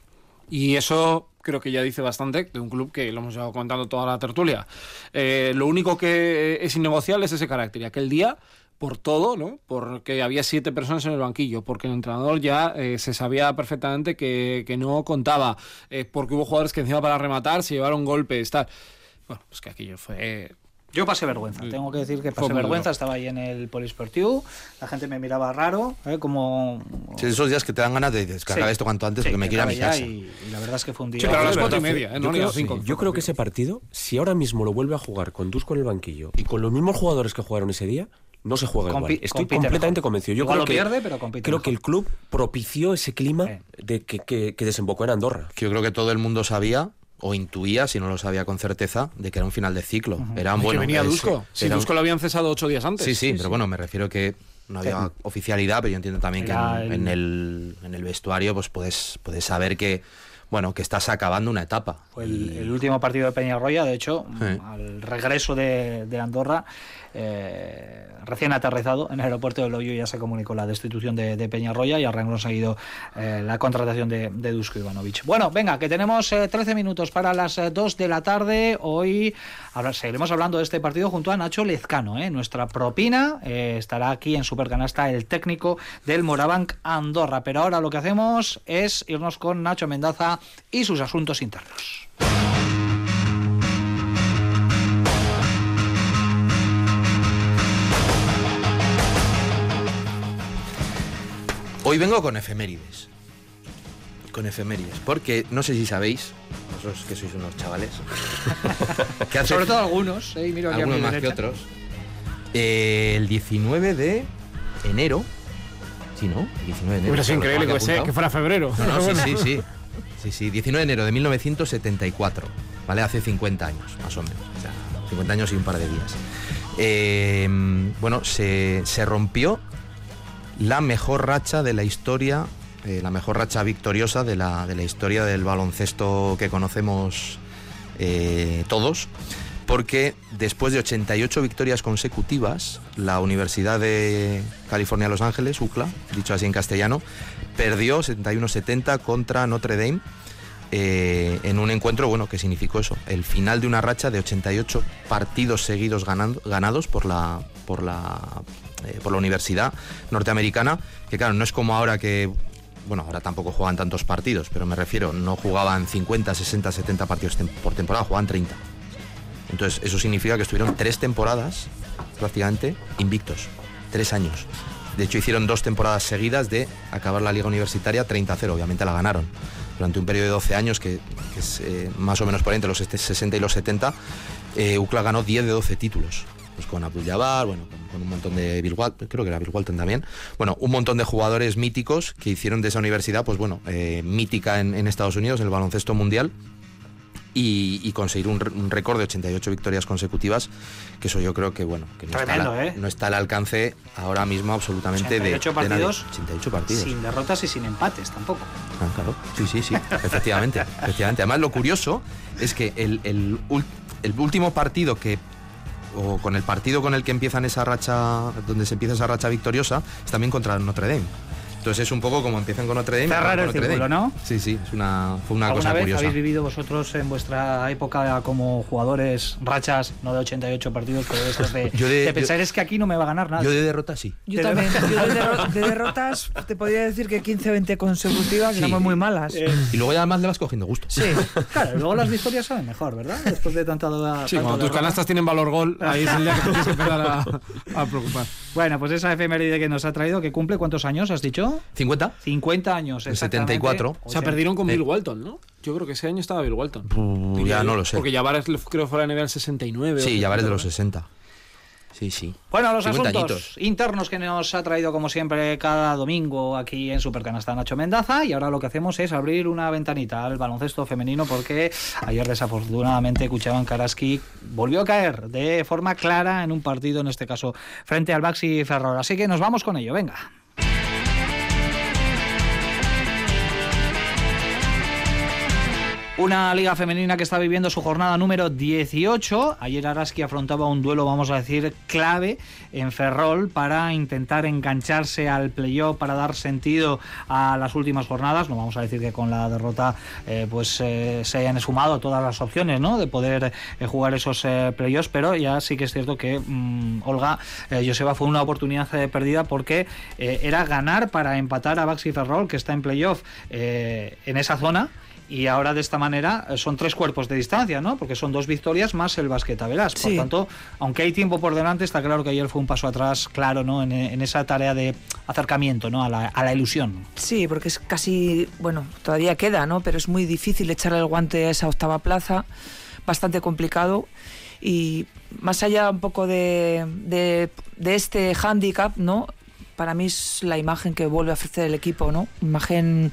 Y eso creo que ya dice bastante de un club que lo hemos llevado contando toda la tertulia. Eh, lo único que es innegociable es ese carácter. Y aquel día, por todo, ¿no? Porque había siete personas en el banquillo, porque el entrenador ya eh, se sabía perfectamente que, que no contaba, eh, porque hubo jugadores que encima para rematar se llevaron golpes, tal. Bueno, pues que aquello fue Yo pasé vergüenza, tengo que decir que pasé vergüenza, duro. estaba ahí en el Polisportivo, la gente me miraba raro, ¿eh? como... Sí, esos días que te dan ganas de descargar Sí. esto cuanto antes Sí, porque me quiero a mi casa. Y, y la verdad es que fue un día... Sí, pero a las cuatro y media, ¿eh? yo no creo- cinco. Yo creo que ese partido, si ahora mismo lo vuelve a jugar con Dusko en el banquillo y con los mismos jugadores que jugaron ese día, no se juega Compi- igual. Estoy completamente mejor. convencido. Yo Igual creo lo que, pierde, pero compite creo mejor. que el club propició ese clima Eh. de que, que- que desembocó en Andorra. Que yo creo que todo el mundo sabía o intuía, si no lo sabía con certeza, de que era un final de ciclo. Era Ay, bueno. que venía es- Dusko. Si era un- Dusko lo habían cesado ocho días antes. Sí, sí, pero bueno, me refiero que no había oficialidad, pero yo entiendo también que Era en, el- en el, en el vestuario pues puedes, puedes saber que bueno que estás acabando una etapa. El, el último partido de Peñarroya, de hecho, Sí. al regreso de, de Andorra, eh, recién aterrizado en el aeropuerto de Loyo ya se comunicó la destitución de, de Peñarroya y arrancó seguido eh, la contratación de, Dusko Ivanovic. Bueno, venga, que tenemos eh, 13 minutos para las eh, 2 de la tarde. Hoy seguiremos hablando de este partido junto a Nacho Lezcano. ¿eh? Nuestra propina eh, estará aquí en Supercanasta el técnico del Morabanc Andorra. Pero ahora lo que hacemos es irnos con Nacho Mendaza y sus asuntos internos. Hoy vengo con efemérides. Con efemérides. Porque no sé si sabéis, vosotros que sois unos chavales, que hace Sobre todo algunos, ¿eh? Miro aquí a algunos mi más que otros. eh, el 19 de enero. Sí, ¿no? El 19 de enero. Sido Claro, increíble que, aquí que fuera febrero. No, no, sí, Bueno. sí, sí. Sí, sí, 19 de enero de 1974, ¿vale? Hace 50 años, más o menos. O sea, 50 años y un par de días. Eh, bueno, se, se rompió la mejor racha de la historia, eh, la mejor racha victoriosa de la, de la historia del baloncesto que conocemos eh, todos, porque después de 88 victorias consecutivas, la Universidad de California Los Ángeles, UCLA, dicho así en castellano, perdió 71-70 contra Notre Dame eh, en un encuentro bueno que significó eso, el final de una racha de 88 partidos seguidos ganando- ganados por la por la eh, por la universidad norteamericana, que claro, no es como ahora que bueno, ahora tampoco juegan tantos partidos, pero me refiero, no jugaban 50, 60, 70 partidos tem- por temporada, jugaban 30. Entonces, eso significa que estuvieron tres temporadas prácticamente invictos. Tres años. De hecho, hicieron dos temporadas seguidas de acabar la liga universitaria 30-0. Obviamente la ganaron. Durante un periodo de 12 años, que, que es eh, más o menos por entre los 60 y los 70, eh, UCLA ganó 10 de 12 títulos. Pues con Abdul Jabbar, bueno, con, con un montón de Bill Walton, creo que era Bill Walton también. Bueno, un montón de jugadores míticos que hicieron de esa universidad, pues bueno, eh, mítica en, en Estados Unidos, en el baloncesto mundial y, y conseguir un, récord de 88 victorias consecutivas, que eso yo creo que bueno, que no, está, ¿eh? no está al alcance ahora mismo absolutamente de- 88 de, nadie. partidos 88 partidos. Sin derrotas y sin empates tampoco. Ah, claro. Sí, sí, sí, efectivamente, efectivamente. Además, lo curioso es que el, el último partido que o con el partido con el que empiezan esa racha, donde se empieza esa racha victoriosa, es también contra Notre Dame. Entonces es un poco como empiezan con Notre Dame. Cerrar acaban el círculo. ¿no? Sí, sí, es una, fue una ¿Alguna cosa vez curiosa. habéis vivido vosotros en vuestra época como jugadores rachas, no de 88 partidos, pero de esas de, Yo de- de yo- pensar es que aquí no me va a ganar nada? Yo de derrota sí. Yo también. Yo de, derro- de derrotas te podría decir que 15 o 20 consecutivas Sí. muy malas. Eh, Y luego ya además le vas cogiendo gusto. Sí. Claro, luego las victorias saben mejor, ¿verdad? Después de tanta duda. Sí, cuando tus derrota. canastas tienen valor gol, ahí es el día que tienes que empezar a, a preocupar. Bueno, pues esa efeméride que nos ha traído, que cumple cuántos años, has dicho? 50. 50 años, El exactamente. 74. O sea, perdieron con Eh. Bill Walton, ¿no? Yo creo que ese año estaba Bill Walton. Uh, ya yo. no lo sé. Porque Javares creo que fue la NBA del 69. Sí, o ya varios de 70, los 60. Sí, sí. Bueno, los 50 asuntos añitos. internos que nos ha traído como siempre cada domingo aquí en Supercanasta Nacho Mendaza y ahora lo que hacemos es abrir una ventanita al baloncesto femenino porque ayer desafortunadamente Kuchaban Karaski volvió a caer de forma clara en un partido, en este caso frente al Baxi Ferrol. Así que nos vamos con ello, venga. Una liga femenina que está viviendo su jornada número 18. Ayer Araski afrontaba un duelo, vamos a decir, clave en Ferrol para intentar engancharse al playoff, para dar sentido a las últimas jornadas. No vamos a decir que con la derrota eh, pues eh, se hayan esfumado todas las opciones ¿no? de poder eh, jugar esos playoffs, pero ya sí que es cierto que mm, Olga Joseba fue una oportunidad perdida porque era ganar para empatar a Baxi Ferrol, que está en playoff en esa zona. Y ahora de esta manera eh, son tres cuerpos de distancia, ¿no? Porque son dos victorias más el Basqueta Velas. Por Sí. tanto, aunque hay tiempo por delante, está claro que ayer fue un paso atrás, claro, ¿no? En, en esa tarea de acercamiento, ¿no? A la, a la ilusión. Sí, porque es casi, bueno, todavía queda, ¿no? Pero es muy difícil echarle el guante a esa octava plaza, bastante complicado. Y más allá un poco de, de, de este hándicap, ¿no? Para mí es la imagen que vuelve a ofrecer el equipo, ¿no? Imagen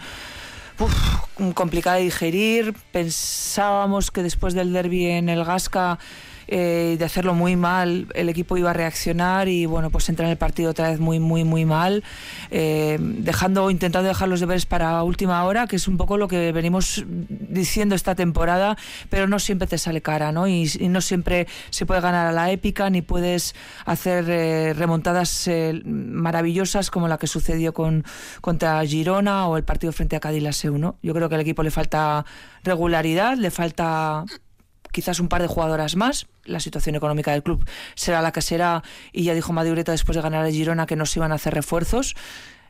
complicada de digerir. Pensábamos que después del derby en el Gasca eh, de hacerlo muy mal, el equipo iba a reaccionar y bueno, pues entra en el partido otra vez muy, muy, muy mal, eh, dejando, intentando dejar los deberes para última hora, que es un poco lo que venimos diciendo esta temporada, pero no siempre te sale cara, ¿no? Y, no siempre se puede ganar a la épica, ni puedes hacer eh, remontadas eh, maravillosas como la que sucedió con contra Girona o el partido frente a Cádiz la Seu, ¿no? Yo creo que al equipo le falta regularidad, le falta quizás un par de jugadoras más. La situación económica del club será la que será y ya dijo Madureta después de ganar a Girona que no se iban a hacer refuerzos.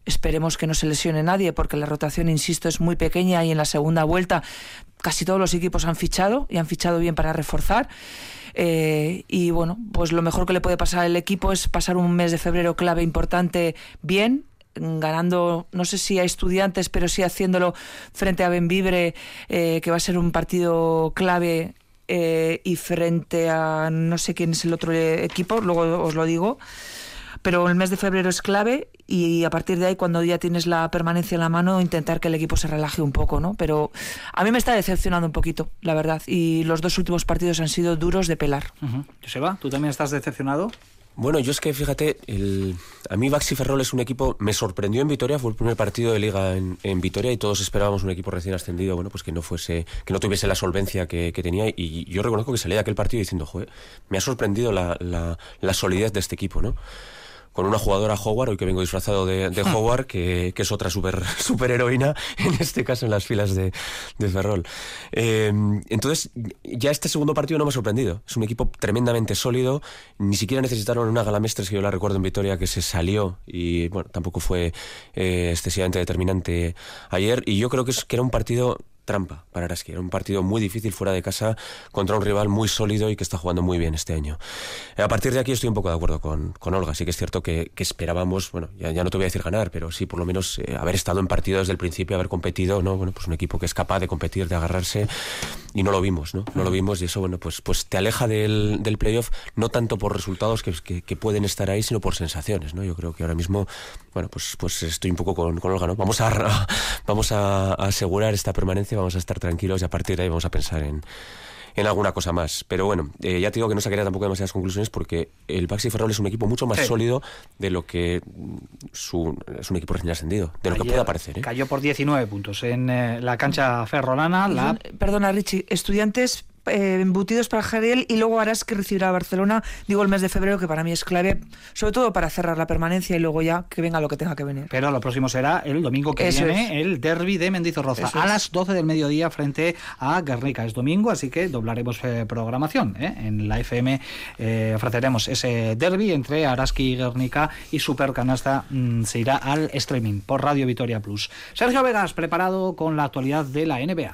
Esperemos que no se lesione nadie porque la rotación, insisto, es muy pequeña y en la segunda vuelta casi todos los equipos han fichado y han fichado bien para reforzar. Eh, y bueno, pues lo mejor que le puede pasar al equipo es pasar un mes de febrero clave importante bien, ganando, no sé si a estudiantes, pero sí haciéndolo frente a Benvibre, eh, que va a ser un partido clave, eh, y frente a no sé quién es el otro equipo, luego os lo digo. Pero el mes de febrero es clave y a partir de ahí, cuando ya tienes la permanencia en la mano, intentar que el equipo se relaje un poco, ¿no? Pero a mí me está decepcionando un poquito, la verdad. Y los dos últimos partidos han sido duros de pelar. Ujú. Joseba, ¿tú también estás decepcionado? Bueno, yo es que fíjate, el, a mí Baxi Ferrol es un equipo, me sorprendió en Vitoria, fue el primer partido de liga en, en Vitoria y todos esperábamos un equipo recién ascendido, bueno, pues que no fuese, que no tuviese la solvencia que, que tenía y yo reconozco que salí de aquel partido diciendo, joder, me ha sorprendido la, la, la solidez de este equipo, ¿no? Con una jugadora Howard, hoy que vengo disfrazado de, de Howard, que, que es otra super, superheroína, en este caso en las filas de, de Ferrol. Eh, entonces, ya este segundo partido no me ha sorprendido. Es un equipo tremendamente sólido. Ni siquiera necesitaron una galamestres que yo la recuerdo en Vitoria que se salió y, bueno, tampoco fue eh, excesivamente determinante ayer. Y yo creo que, es, que era un partido trampa para Araski. Era un partido muy difícil fuera de casa contra un rival muy sólido y que está jugando muy bien este año. A partir de aquí estoy un poco de acuerdo con, con Olga. Sí que es cierto que, que esperábamos, bueno, ya, ya, no te voy a decir ganar, pero sí por lo menos eh, haber estado en partido desde el principio, haber competido, ¿no? Bueno, pues un equipo que es capaz de competir, de agarrarse y no lo vimos, ¿no? No lo vimos y eso, bueno, pues, pues te aleja del, del playoff no tanto por resultados que, que, que, pueden estar ahí, sino por sensaciones, ¿no? Yo creo que ahora mismo, bueno, pues, pues estoy un poco con, con Olga, ¿no? Vamos a, vamos a, a asegurar esta permanencia, vamos a estar tranquilos y a partir de ahí vamos a pensar en, en alguna cosa más. Pero bueno, eh, ya te digo que no sacaría tampoco demasiadas conclusiones porque el Baxi Ferrol es un equipo mucho más Sí. sólido de lo que su, es un equipo recién ascendido, de lo que pueda parecer. ¿eh? Cayó por 19 puntos en eh, la cancha ferrolana. La... Perdona, Richie, estudiantes eh, embutidos para Jariel y luego harás que recibirá a Barcelona, digo el mes de febrero, que para mí es clave, sobre todo para cerrar la permanencia y luego ya que venga lo que tenga que venir. Pero lo próximo será el domingo que Eso viene, el derby de Mendizorroza, Eso a las 12 del mediodía frente a Guernica. Es domingo, así que doblaremos eh, programación. ¿eh? En la FM ofreceremos ese derby entre Araski y Guernica y Supercanasta mm, se irá al streaming por Radio Vitoria Plus. Sergio Vegas, preparado con la actualidad de la NBA.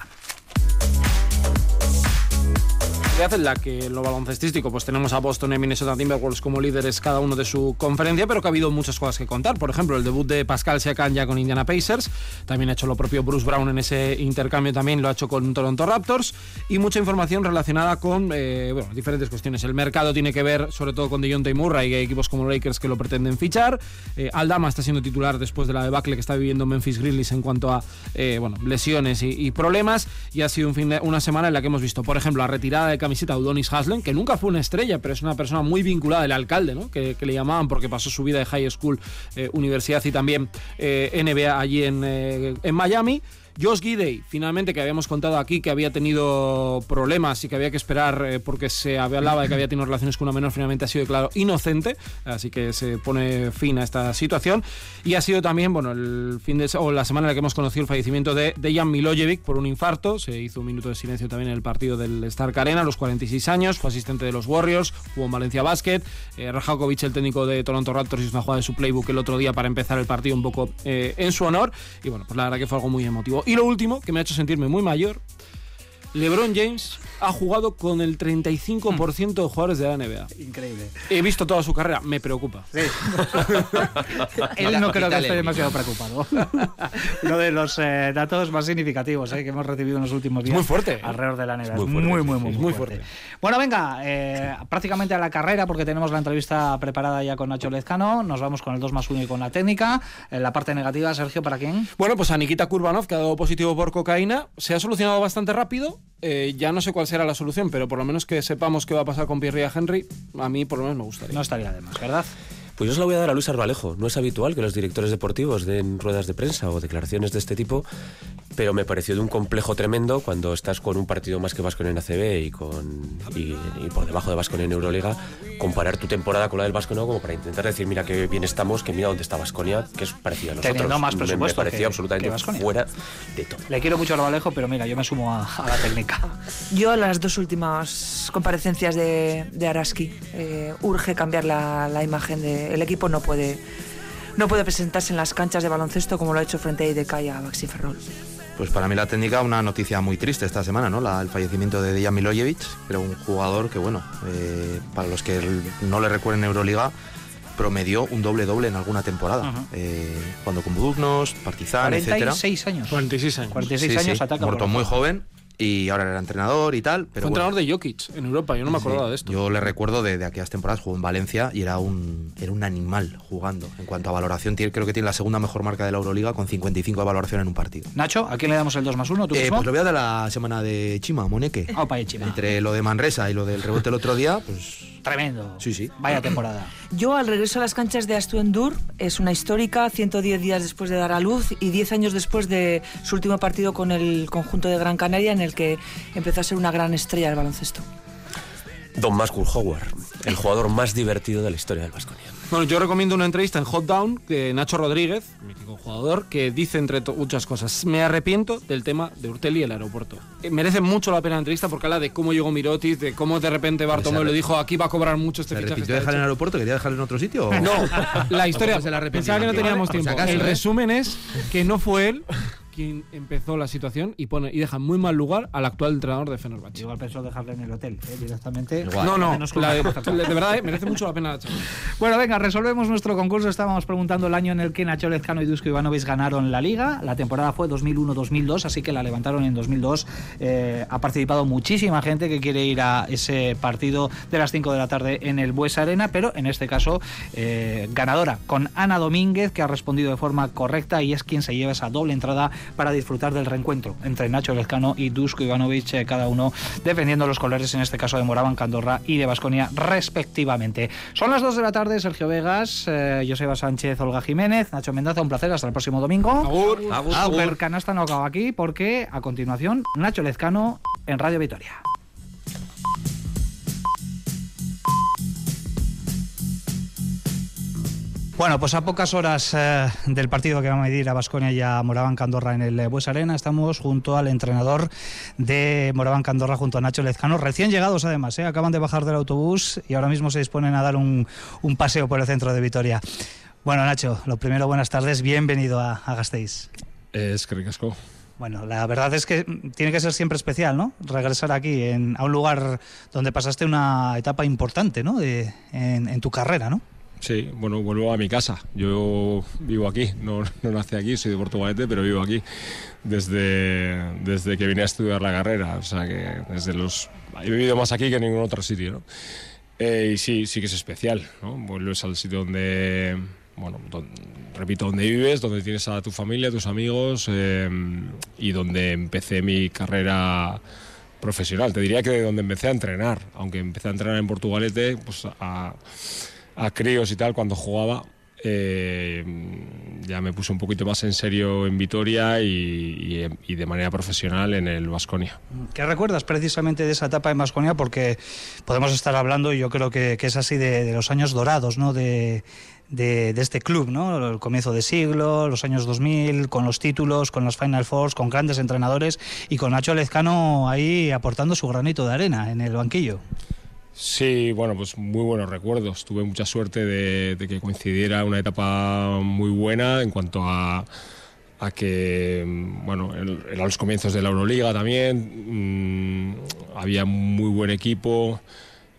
En la que en lo baloncestístico pues tenemos a Boston y Minnesota Timberwolves como líderes cada uno de su conferencia, pero que ha habido muchas cosas que contar. Por ejemplo, el debut de Pascal Siakam ya con Indiana Pacers, también ha hecho lo propio Bruce Brown en ese intercambio, también lo ha hecho con Toronto Raptors y mucha información relacionada con eh, bueno, diferentes cuestiones. El mercado tiene que ver sobre todo con DeJounte Murray y hay equipos como Lakers que lo pretenden fichar. Eh, Aldama está siendo titular después de la debacle que está viviendo Memphis Grizzlies en cuanto a eh, bueno, lesiones y, y problemas y ha sido un fin de, una semana en la que hemos visto, por ejemplo, la retirada de camiseta de Udonis Haslem, que nunca fue una estrella, pero es una persona muy vinculada, el alcalde, que le llamaban porque pasó su vida de high school, eh, universidad y también eh, NBA allí en, eh, en Miami. Josh Gidey, finalmente, que habíamos contado aquí que había tenido problemas y que había que esperar eh, porque se hablaba de que había tenido relaciones con una menor, finalmente ha sido declarado inocente, así que se pone fin a esta situación. Y ha sido también, bueno, el fin de la semana en la que hemos conocido el fallecimiento de Dejan Milojevic por un infarto. Se hizo un minuto de silencio también en el partido del Stark Arena a los 46 años, fue asistente de los Warriors, jugó en Valencia Basket. Eh, Rajakovic, el técnico de Toronto Raptors, hizo una jugada de su playbook el otro día para empezar el partido un poco eh, en su honor. Y bueno, pues la verdad que fue algo muy emotivo. Y lo último, que me ha hecho sentirme muy mayor, LeBron James ha jugado con el 35% de jugadores de la NBA. Increíble. He visto toda su carrera, me preocupa. Sí. Él no creo que esté demasiado preocupado. Lo de los eh, datos más significativos eh, que hemos recibido en los últimos días. muy fuerte. Alrededor de la NBA. muy Es fuerte, muy, sí, muy, muy, es muy muy fuerte. fuerte. Bueno, venga, eh, prácticamente a la carrera, porque tenemos la entrevista preparada ya con Nacho Lezcano. Nos vamos con el 2 más 1 y con la técnica. En la parte negativa, Sergio, ¿para quién? Bueno, pues a Nikita Kurbanov, que ha dado positivo por cocaína, se ha solucionado bastante rápido eh, ya no sé cuál será la solución, pero por lo menos que sepamos qué va a pasar con Pierre y Henry, a mí por lo menos me gustaría. No estaría de más, ¿verdad? Pues yo se la voy a dar a Luis Arbalejo. No es habitual que los directores deportivos den ruedas de prensa o declaraciones de este tipo, pero me pareció de un complejo tremendo cuando estás con un partido más que Vasco en ACB y, con, y, y por debajo de Vasco en Euroliga, comparar tu temporada con la del Vasco como para intentar decir, mira qué bien estamos, que mira dónde está Vasconia, que es parecido a nosotros. Teniendo más Me- me, presupuesto pareció que- absolutamente que fuera de todo. Le quiero mucho a Arbalejo, pero mira, yo me sumo a, a la técnica. Yo a las dos últimas comparecencias de, de Araski eh, urge cambiar la, la imagen de el equipo no puede no puede presentarse en las canchas de baloncesto como lo ha hecho frente a IDK y a Baxi Ferrol. Pues para mí la técnica una noticia muy triste esta semana, ¿no? La- el fallecimiento de Dejan Milojevic, que era un jugador que, bueno, eh, para los que no le recuerden Euroliga, promedió un doble-doble en alguna temporada. Eh, cuando con Buduknos, Partizan, etcétera. 46 años. 46 años. 46 Sí, años sí, ataca. muerto muy joven y ahora era entrenador y tal. Pero Fue bueno, entrenador de Jokic en Europa, yo no me acordaba Sí, de esto. Yo le recuerdo de, de aquellas temporadas, jugó en Valencia y era un, era un animal jugando. En cuanto a valoración, tiene- creo que tiene la segunda mejor marca de la Euroliga con 55 de valoración en un partido. Nacho, ¿a quién le damos el 2 más 1? ¿Tú Eh, mismo? pues lo voy a dar la semana de Chima, Moneque. Opa, y Chima. Entre lo de Manresa y lo del rebote el otro día, pues Tremendo. Sí, sí. Vaya temporada. Yo al regreso a las canchas de Astuendur es una histórica, 110 días después de dar a luz y 10 años después de su último partido con el conjunto de Gran Canaria en el que empezó a ser una gran estrella del baloncesto. Don Mascul Howard, el jugador más divertido de la historia del Vasconia. Bueno, yo recomiendo una entrevista en Hot Down de Nacho Rodríguez, mítico jugador, que dice entre muchas cosas. Me arrepiento del tema de Urtel y el aeropuerto. Eh, merece mucho la pena la entrevista porque habla de cómo llegó Mirotis, de cómo de repente Bartomeu le dijo aquí va a cobrar mucho este ¿Se fichaje. repitió está dejar en el hecho". aeropuerto? ¿Quería dejarlo en otro sitio? o- No, la historia. Se la Pensaba que no teníamos tiempo. acaso, el ¿eh? resumen es que no fue él quien empezó la situación y pone y deja en muy mal lugar al actual entrenador de Fenerbahce. Igual pensó dejarle en el hotel, ¿eh? directamente. Igual. No, no, la- de verdad eh, merece mucho la pena la charla. Bueno, venga, resolvemos nuestro concurso. Estábamos preguntando el año en el que Nacho Lezcano y Dusko Ivanovic ganaron la liga. La temporada fue 2001-2002, así que la levantaron en 2002. Eh, ha participado muchísima gente que quiere ir a ese partido de las 5 de la tarde en el Bues Arena, pero en este caso eh, ganadora con Ana Domínguez, que ha respondido de forma correcta y es quien se lleva esa doble entrada para disfrutar del reencuentro entre Nacho Lezcano y Dusko Ivanovic, eh, cada uno defendiendo los colores, en este caso de Moraban, Candorra y de Basconia, respectivamente. Son las 2 de la tarde, Sergio Vegas, eh, Joseba Sánchez, Olga Jiménez, Nacho Mendaza, un placer, hasta el próximo domingo. Agur. Super Canasta no acaba aquí porque a continuación Nacho Lezcano en Radio Vitoria. Bueno, pues a pocas horas eh, del partido que va a medir a Basconia y a Moraván Candorra en el eh, Bues Arena, estamos junto al entrenador de Moraván Candorra, junto a Nacho Lezcano, recién llegados además, eh, acaban de bajar del autobús y ahora mismo se disponen a dar un, un paseo por el centro de Vitoria. Bueno, Nacho, lo primero, buenas tardes, bienvenido a, a Gasteiz. Es que ricasco. Bueno, la verdad es que tiene que ser siempre especial, ¿no? Regresar aquí, en, a un lugar donde pasaste una etapa importante, ¿no? De- en, en tu carrera, ¿no? Sí, bueno, vuelvo a mi casa. Yo vivo aquí, no, no nací aquí, soy de Portugalete, pero vivo aquí desde, desde que vine a estudiar la carrera. O sea que desde los. He vivido más aquí que en ningún otro sitio, ¿no? Eh, y sí, sí que es especial, ¿no? Vuelves al sitio donde. Bueno, repito, donde vives, donde tienes a tu familia, tus amigos eh, y donde empecé mi carrera profesional. Te diría que de donde empecé a entrenar, aunque empecé a entrenar en Portugalete, pues a, a críos y tal cuando jugaba. eh, ya me puse un poquito más en serio en Vitoria y, y- y de manera profesional en el Vasconia. ¿Qué recuerdas precisamente de esa etapa en Vasconia? Porque podemos estar hablando, y yo creo que, es así, de, los años dorados, ¿no? De, de- este club, ¿no? El comienzo de siglo, los años 2000, con los títulos, con las Final Fours, con grandes entrenadores y con Nacho Lezcano ahí aportando su granito de arena en el banquillo. Sí, bueno, pues muy buenos recuerdos. Tuve mucha suerte de, que coincidiera una etapa muy buena en cuanto a, a que, bueno, el- eran los comienzos de la Euroliga también. mm, había muy buen equipo,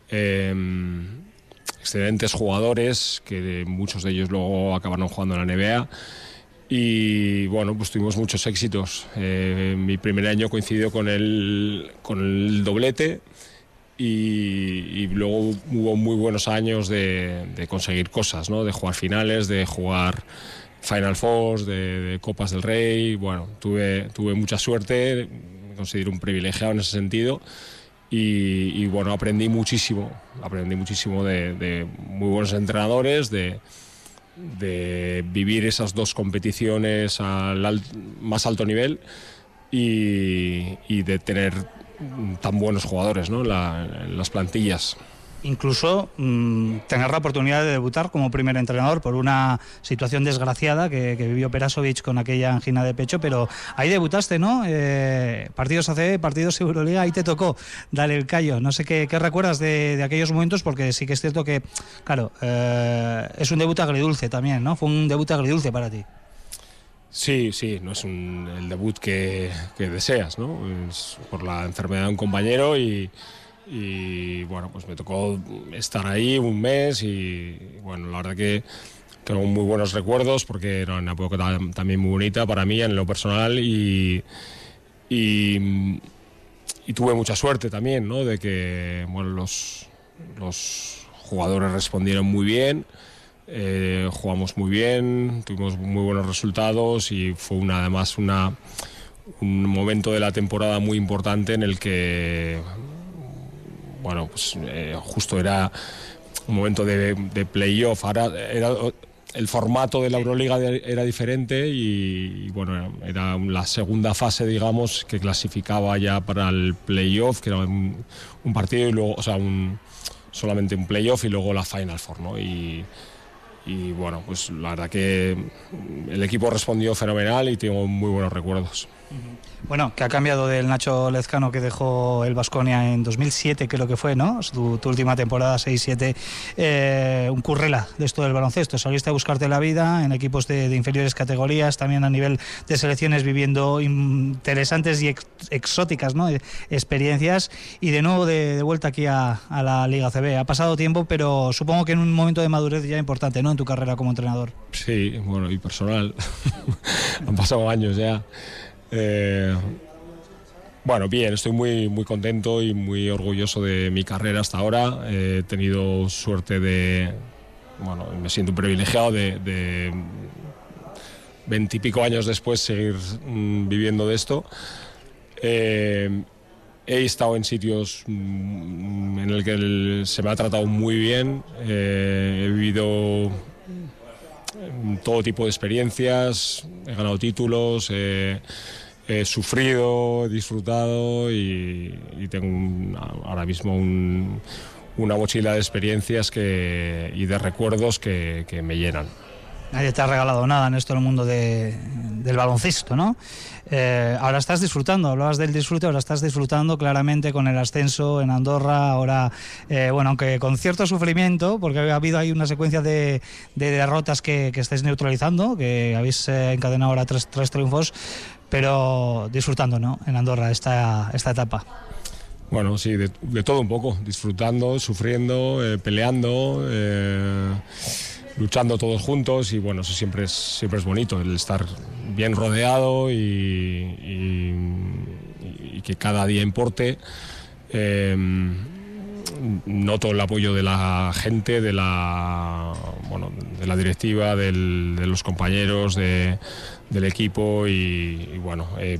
em, excelentes jugadores, que muchos de ellos luego acabaron jugando en la NBA. Y bueno, pues tuvimos muchos éxitos. Eh, mi primer año coincidió con el, con el doblete y, luego hubo muy buenos años de, conseguir cosas, ¿no? de jugar finales, de jugar Final Fours, de, Copas del Rey. Bueno, tuve, tuve mucha suerte, considero un privilegiado en ese sentido. Y, bueno, aprendí muchísimo, aprendí muchísimo de, muy buenos entrenadores, de, vivir esas dos competiciones al más alto nivel y de tener tan buenos jugadores ¿no? la- las plantillas. incluso mm, tener la oportunidad de debutar como primer entrenador por una situación desgraciada que, vivió Perasovic con aquella angina de pecho, pero ahí debutaste, ¿no? Eh, partidos ACB, partidos Euroliga, ahí te tocó dar el callo. No sé qué, recuerdas de, de aquellos momentos, porque sí que es cierto que, claro, eh, es un debut agridulce también, ¿no? Fue un debut agridulce para ti. Sí, sí, no es un- el debut que, deseas, ¿no? Es por la enfermedad de un compañero y, bueno, pues me tocó estar ahí un mes y bueno, la verdad que tengo muy buenos recuerdos porque era una época tam- también muy bonita para mí en lo personal y tuve mucha suerte también, ¿no? De que, bueno, los, los jugadores respondieron muy bien. Eh, jugamos muy bien, tuvimos muy buenos resultados y fue una, además una, un momento de la temporada muy importante en el que, bueno, pues eh, justo era un momento de, de playoff. Ahora era el formato de la Euroliga era diferente y, y, bueno, era la segunda fase, digamos, que clasificaba ya para el playoff, que era un, un partido y luego, o sea, un, solamente un playoff y luego la Final Four, ¿no? Y, y bueno, pues la verdad que el equipo respondió fenomenal y tengo muy buenos recuerdos. Bueno, que ha cambiado del Nacho Lezcano que dejó el Vasconia en 2007, creo que fue, ¿no? Tu, tu última temporada, 6-7. Eh, un currela de esto del baloncesto. Saliste a buscarte la vida en equipos de, de inferiores categorías, también a nivel de selecciones, viviendo interesantes y ex- exóticas ¿no? Experiencias. Y de nuevo de, de vuelta aquí a, a la Liga CB. Ha pasado tiempo, pero supongo que en un momento de madurez ya importante, ¿no? En tu carrera como entrenador. Sí, bueno, y personal. Han pasado años ya. Eh, bueno, bien, estoy muy, muy contento y muy orgulloso de mi carrera hasta ahora. Eh, he tenido suerte de. Bueno, me siento privilegiado de, veintipico años después seguir mm, viviendo de esto. Eh, he estado en sitios mm, en el que se me ha tratado muy bien. He vivido todo tipo de experiencias, he ganado títulos, he sufrido, he disfrutado y, tengo ahora mismo un- una mochila de experiencias y de recuerdos que me llenan. Nadie te ha regalado nada en esto del mundo de- del baloncesto, ¿no? Eh, ahora estás disfrutando, hablabas del disfrute, ahora estás disfrutando claramente con el ascenso en Andorra, ahora, eh, bueno, aunque con cierto sufrimiento, porque ha habido ahí una secuencia de, de derrotas que, que estáis neutralizando, que habéis eh, encadenado ahora tres, tres triunfos, pero disfrutando, ¿no? En Andorra esta, esta etapa. Bueno, sí, de, todo un poco, disfrutando, sufriendo, peleando, luchando todos juntos y bueno, eso siempre es, siempre es bonito, el estar bien rodeado y, que cada día importe. Eh, noto el apoyo de la gente, de la, bueno, de la directiva, de los compañeros, de- del equipo y, bueno, eh,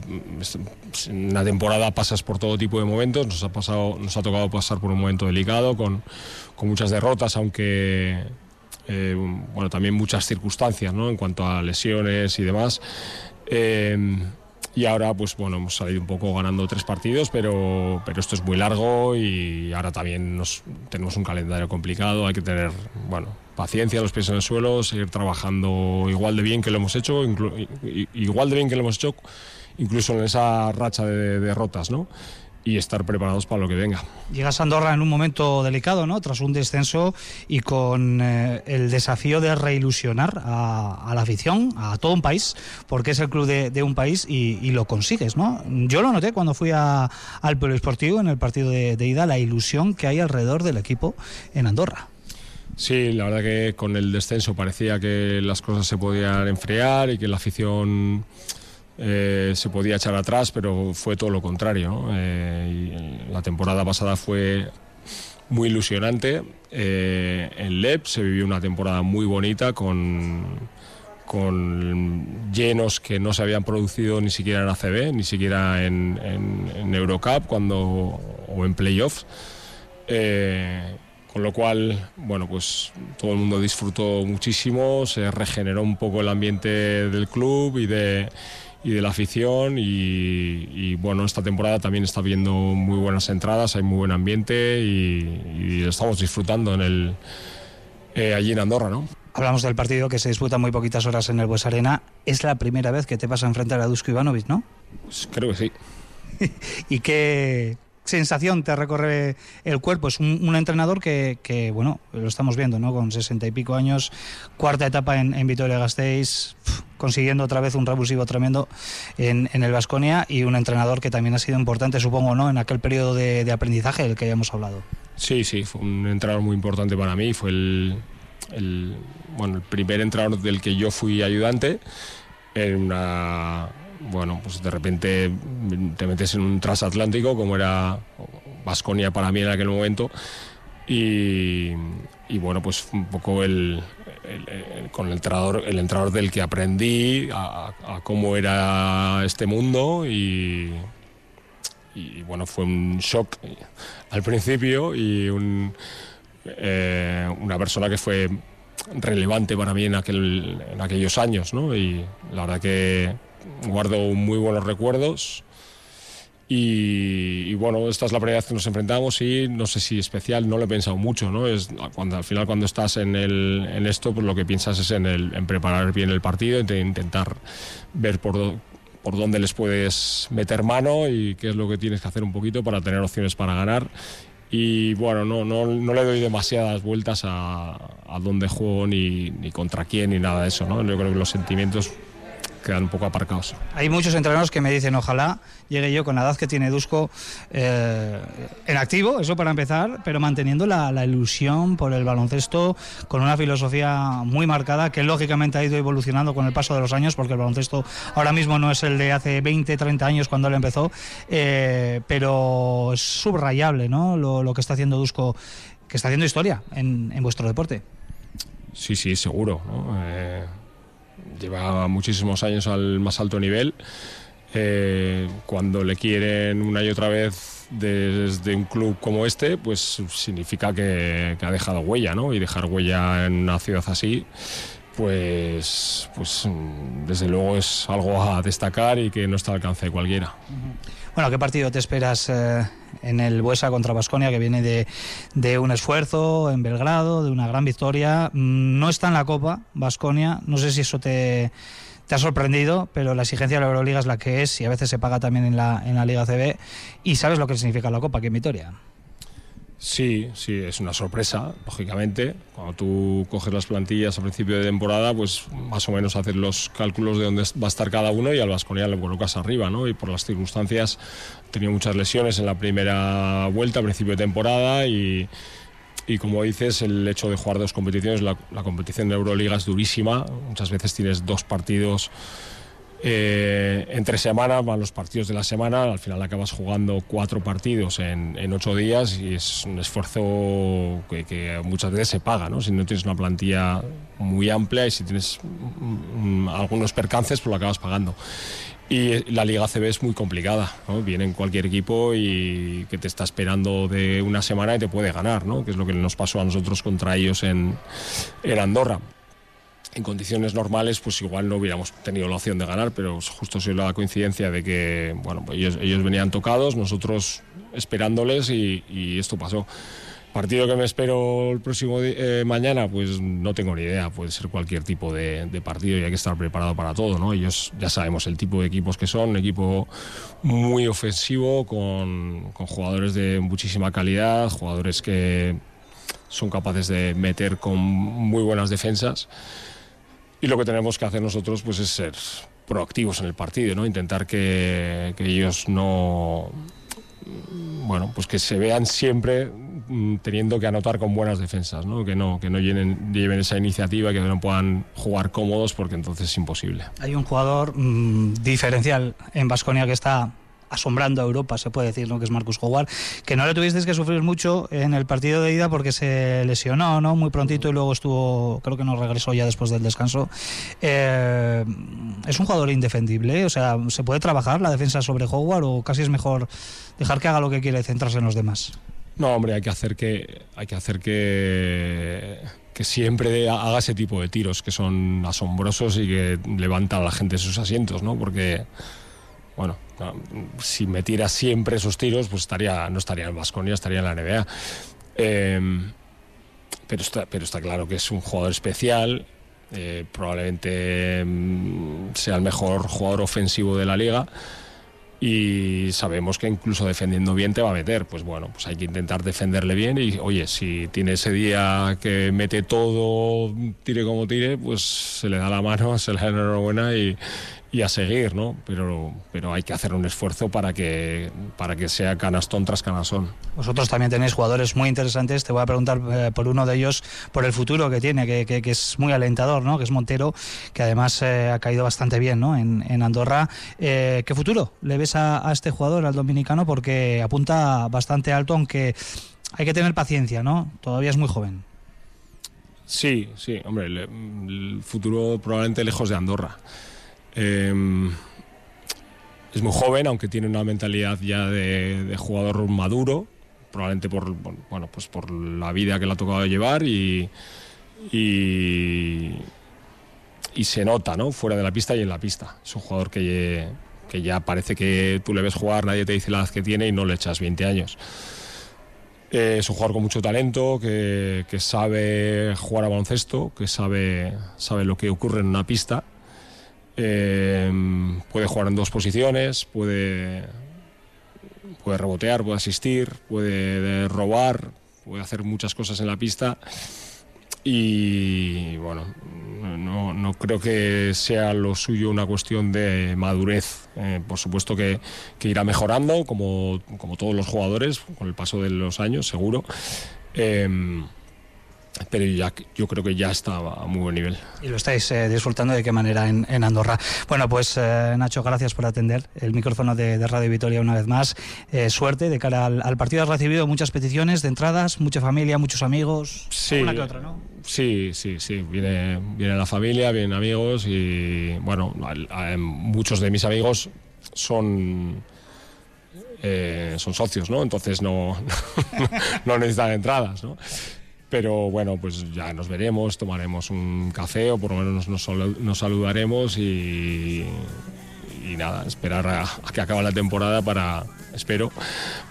una temporada pasas por todo tipo de momentos, nos ha, pasado, nos ha tocado pasar por un momento delicado con, con muchas derrotas, aunque eh, bueno, también muchas circunstancias ¿no? en cuanto a lesiones y demás. Eh, y ahora, pues bueno, hemos salido un poco ganando tres partidos, pero, pero esto es muy largo y ahora también nos, tenemos un calendario complicado. Hay que tener, bueno, paciencia, los pies en el suelo, seguir trabajando igual de bien que lo hemos hecho, igual de bien que lo hemos hecho, incluso en esa racha de derrotas, ¿no? Y estar preparados para lo que venga. Llegas a Andorra en un momento delicado, ¿no? Tras un descenso y con eh, el desafío de reilusionar a, a la afición, a todo un país, porque es el club de, de un país y, y lo consigues, ¿no? Yo lo noté cuando fui a- al Polideportivo en el partido de, de ida, la ilusión que hay alrededor del equipo en Andorra. Sí, la verdad que con el descenso parecía que las cosas se podían enfriar y que la afición eh, se podía echar atrás, pero fue todo lo contrario. Eh, la temporada pasada fue muy ilusionante. Eh, en LEP se vivió una temporada muy bonita con, con llenos que no se habían producido ni siquiera en ACB, ni siquiera en Eurocup cuando, o en playoffs. Eh, con lo cual, bueno, pues todo el mundo disfrutó muchísimo, se regeneró un poco el ambiente del club y de, y de la afición y, y, bueno, esta temporada también está viendo muy buenas entradas, hay muy buen ambiente y, estamos disfrutando en el, eh, allí en Andorra, ¿no? Hablamos del partido que se disputa muy poquitas horas en el Bues Arena. Es la primera vez que te vas a enfrentar a Dusko Ivanovic, ¿no? Pues creo que sí. ¿Y qué sensación te recorre el cuerpo? Es un, entrenador que, bueno, lo estamos viendo, ¿no? Con sesenta y pico años, cuarta etapa en, en Vitoria-Gasteiz, consiguiendo otra vez un revulsivo tremendo en, el Vasconia y un entrenador que también ha sido importante, supongo, ¿no? En aquel periodo de, aprendizaje del que ya hablado. Sí, sí, fue un entrenador muy importante para mí. Fue el, el, bueno, el primer entrenador del que yo fui ayudante. En una, bueno, pues de repente te metes en un transatlántico como era Vasconia para mí en aquel momento. Y, bueno, pues un poco el, con el entrenador, el entrenador del que aprendí a, cómo era este mundo y, bueno, fue un shock al principio y eh, una persona que fue relevante para mí en, aquel, en aquellos años, ¿no? Y la verdad que guardo muy buenos recuerdos. Y, y bueno, esta es la primera vez que nos enfrentamos y no sé si especial, no lo he pensado mucho, ¿no? Es cuando al final cuando estás en, el, en esto, pues lo que piensas es en, el, en preparar bien el partido, en intentar ver por, por dónde les puedes meter mano y qué es lo que tienes que hacer un poquito para tener opciones para ganar. Y bueno, no, no, no le doy demasiadas vueltas a, a dónde juego ni, ni contra quién ni nada de eso, ¿no? Yo creo que los sentimientos quedan un poco aparcados. Hay muchos entrenadores que me dicen, ojalá llegue yo con la edad que tiene Dusko eh, en activo, eso para empezar, pero manteniendo la, la ilusión por el baloncesto, con una filosofía muy marcada que lógicamente ha ido evolucionando con el paso de los años, porque el baloncesto ahora mismo no es el de hace 20, 30 años cuando él empezó, eh, pero es subrayable ¿no? lo, lo que está haciendo Dusko, que está haciendo historia en, en vuestro deporte. Sí, sí, seguro. ¿no? Eh, lleva muchísimos años al más alto nivel. Eh, cuando le quieren una y otra vez desde un club como este, pues significa que, que ha dejado huella, ¿no? Y dejar huella en una ciudad así, pues, pues desde luego es algo a destacar y que no está al alcance de cualquiera. Bueno, ¿qué partido te esperas eh, en el Buesa contra Basconia, que viene de, de un esfuerzo en Belgrado, de una gran victoria? Mm, No está en la Copa, Basconia. No sé si eso te, te ha sorprendido, pero la exigencia de la Euroliga es la que es y a veces se paga también en la, en la Liga CB. Y sabes lo que significa la Copa aquí en Vitoria. Sí, sí, es una sorpresa, lógicamente. Cuando tú coges las plantillas a principio de temporada, pues más o menos haces los cálculos de dónde va a estar cada uno y al Vasconia lo colocas arriba, ¿no? Y por las circunstancias, tenido muchas lesiones en la primera vuelta, a principio de temporada, y, y como dices, el hecho de jugar dos competiciones, la, la competición de Euroliga es durísima. Muchas veces tienes dos partidos eh, entre semana, van los partidos de la semana, al final acabas jugando cuatro partidos en, en ocho días y es un esfuerzo que, muchas veces se paga, ¿no? Si no tienes una plantilla muy amplia y si tienes mm, mm, algunos percances, pues lo acabas pagando. Y la Liga CB es muy complicada, ¿no? Viene cualquier equipo y que te está esperando de una semana y te puede ganar, ¿no? Que es lo que nos pasó a nosotros contra ellos en, en Andorra en condiciones normales pues igual no hubiéramos tenido la opción de ganar, pero justo se la coincidencia de que bueno, pues ellos, ellos venían tocados, nosotros esperándoles y, y esto pasó. Partido que me espero el próximo eh, mañana, pues no tengo ni idea, puede ser cualquier tipo de, de partido y hay que estar preparado para todo, ¿no? Ellos ya sabemos el tipo de equipos que son, un equipo muy ofensivo, con, con jugadores de muchísima calidad, jugadores que son capaces de meter con muy buenas defensas. Y lo que tenemos que hacer nosotros pues es ser proactivos en el partido, ¿no? Intentar que, que ellos no bueno, pues que se vean siempre mm, teniendo que anotar con buenas defensas, ¿no? Que no, que no llenen- lleven esa iniciativa, que no puedan jugar cómodos porque entonces es imposible. Hay un jugador mm, diferencial en Basconia que está asombrando a Europa, se puede decir, ¿no? que es Marcus Howard, que no le tuvisteis que sufrir mucho en el partido de ida porque se lesionó ¿no? muy prontito y luego estuvo, creo que no regresó ya después del descanso. Eh, es un jugador indefendible, o sea, ¿se puede trabajar la defensa sobre Howard o casi es mejor dejar que haga lo que quiere y centrarse en los demás? No, hombre, hay que hacer que hay que hacer que que siempre haga ese tipo de tiros que son asombrosos y que levantan a la gente de sus asientos, ¿no? Porque bueno, no, si me tira siempre esos tiros, pues estaría no estaría en Vasconia, estaría en la NBA. Eh, pero está, pero está claro que es un jugador especial. eh, probablemente mm, sea el mejor jugador ofensivo de la liga y sabemos que incluso defendiendo bien te va a meter. Pues bueno, pues hay que intentar defenderle bien y oye, si tiene ese día que mete todo, tire como tire, pues se le da la mano, se le da enhorabuena y, y a seguir, ¿no? Pero, pero hay que hacer un esfuerzo para que, para que sea canastón tras canastón. Vosotros también tenéis jugadores muy interesantes. Te voy a preguntar eh, por uno de ellos, por el futuro que tiene, que, que- que es muy alentador, ¿no? que es Montero, que además eh, ha caído bastante bien ¿no? en, en Andorra. Eh, ¿Qué futuro le ves a, a este jugador, al dominicano? Porque apunta bastante alto, aunque hay que tener paciencia, ¿no? Todavía es muy joven. Sí, sí, hombre, le- el futuro probablemente lejos de Andorra. Eh, es muy joven, aunque tiene una mentalidad ya de, jugador maduro, probablemente por, bueno, pues por la vida que le ha tocado llevar y se nota, ¿no? Fuera de la pista y en la pista. Es un jugador que, que ya parece que tú le ves jugar, nadie te dice la edad que tiene y no le echas 20 años. Eh, es un jugador con mucho talento, que, que sabe jugar a baloncesto, que sabe, sabe lo que ocurre en una pista. Eh, puede jugar en dos posiciones, puede, puede rebotear, puede asistir, puede robar, puede hacer muchas cosas en la pista. Y bueno, no, no creo que sea lo suyo una cuestión de madurez. Eh, por supuesto que, que irá mejorando, como, como todos los jugadores, con el paso de los años, seguro. Eh, pero ya, yo creo que ya está a muy buen nivel. Y lo estáis eh, disfrutando de qué manera en, en Andorra. Bueno, pues eh, Nacho, gracias por atender el micrófono de, de Radio Vitoria una vez más. Eh, suerte de cara al, al partido. Has recibido muchas peticiones de entradas, mucha familia, muchos amigos. Sí, que otra, ¿no? sí, sí, sí. Viene, viene la familia, vienen amigos y bueno, a- muchos de mis amigos son eh, son socios, ¿no? Entonces no, no necesitan entradas, ¿no? Pero bueno, pues ya nos veremos, tomaremos un café o por lo menos nos, nos saludaremos y, y nada, esperar a, a que acabe la temporada para, espero,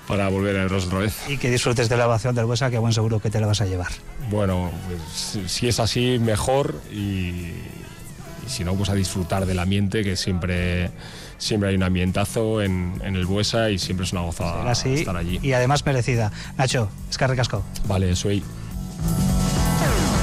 para volver a otra vez. Y que disfrutes de la ovación del Buesa, que buen seguro que te la vas a llevar. Bueno, pues, si- es así, mejor y, y si no, pues a disfrutar del ambiente, que siempre, siempre hay un ambientazo en, en el Buesa y siempre es una gozada así estar allí. y además merecida. Nacho, es que recasco. Vale, soy. Thank you.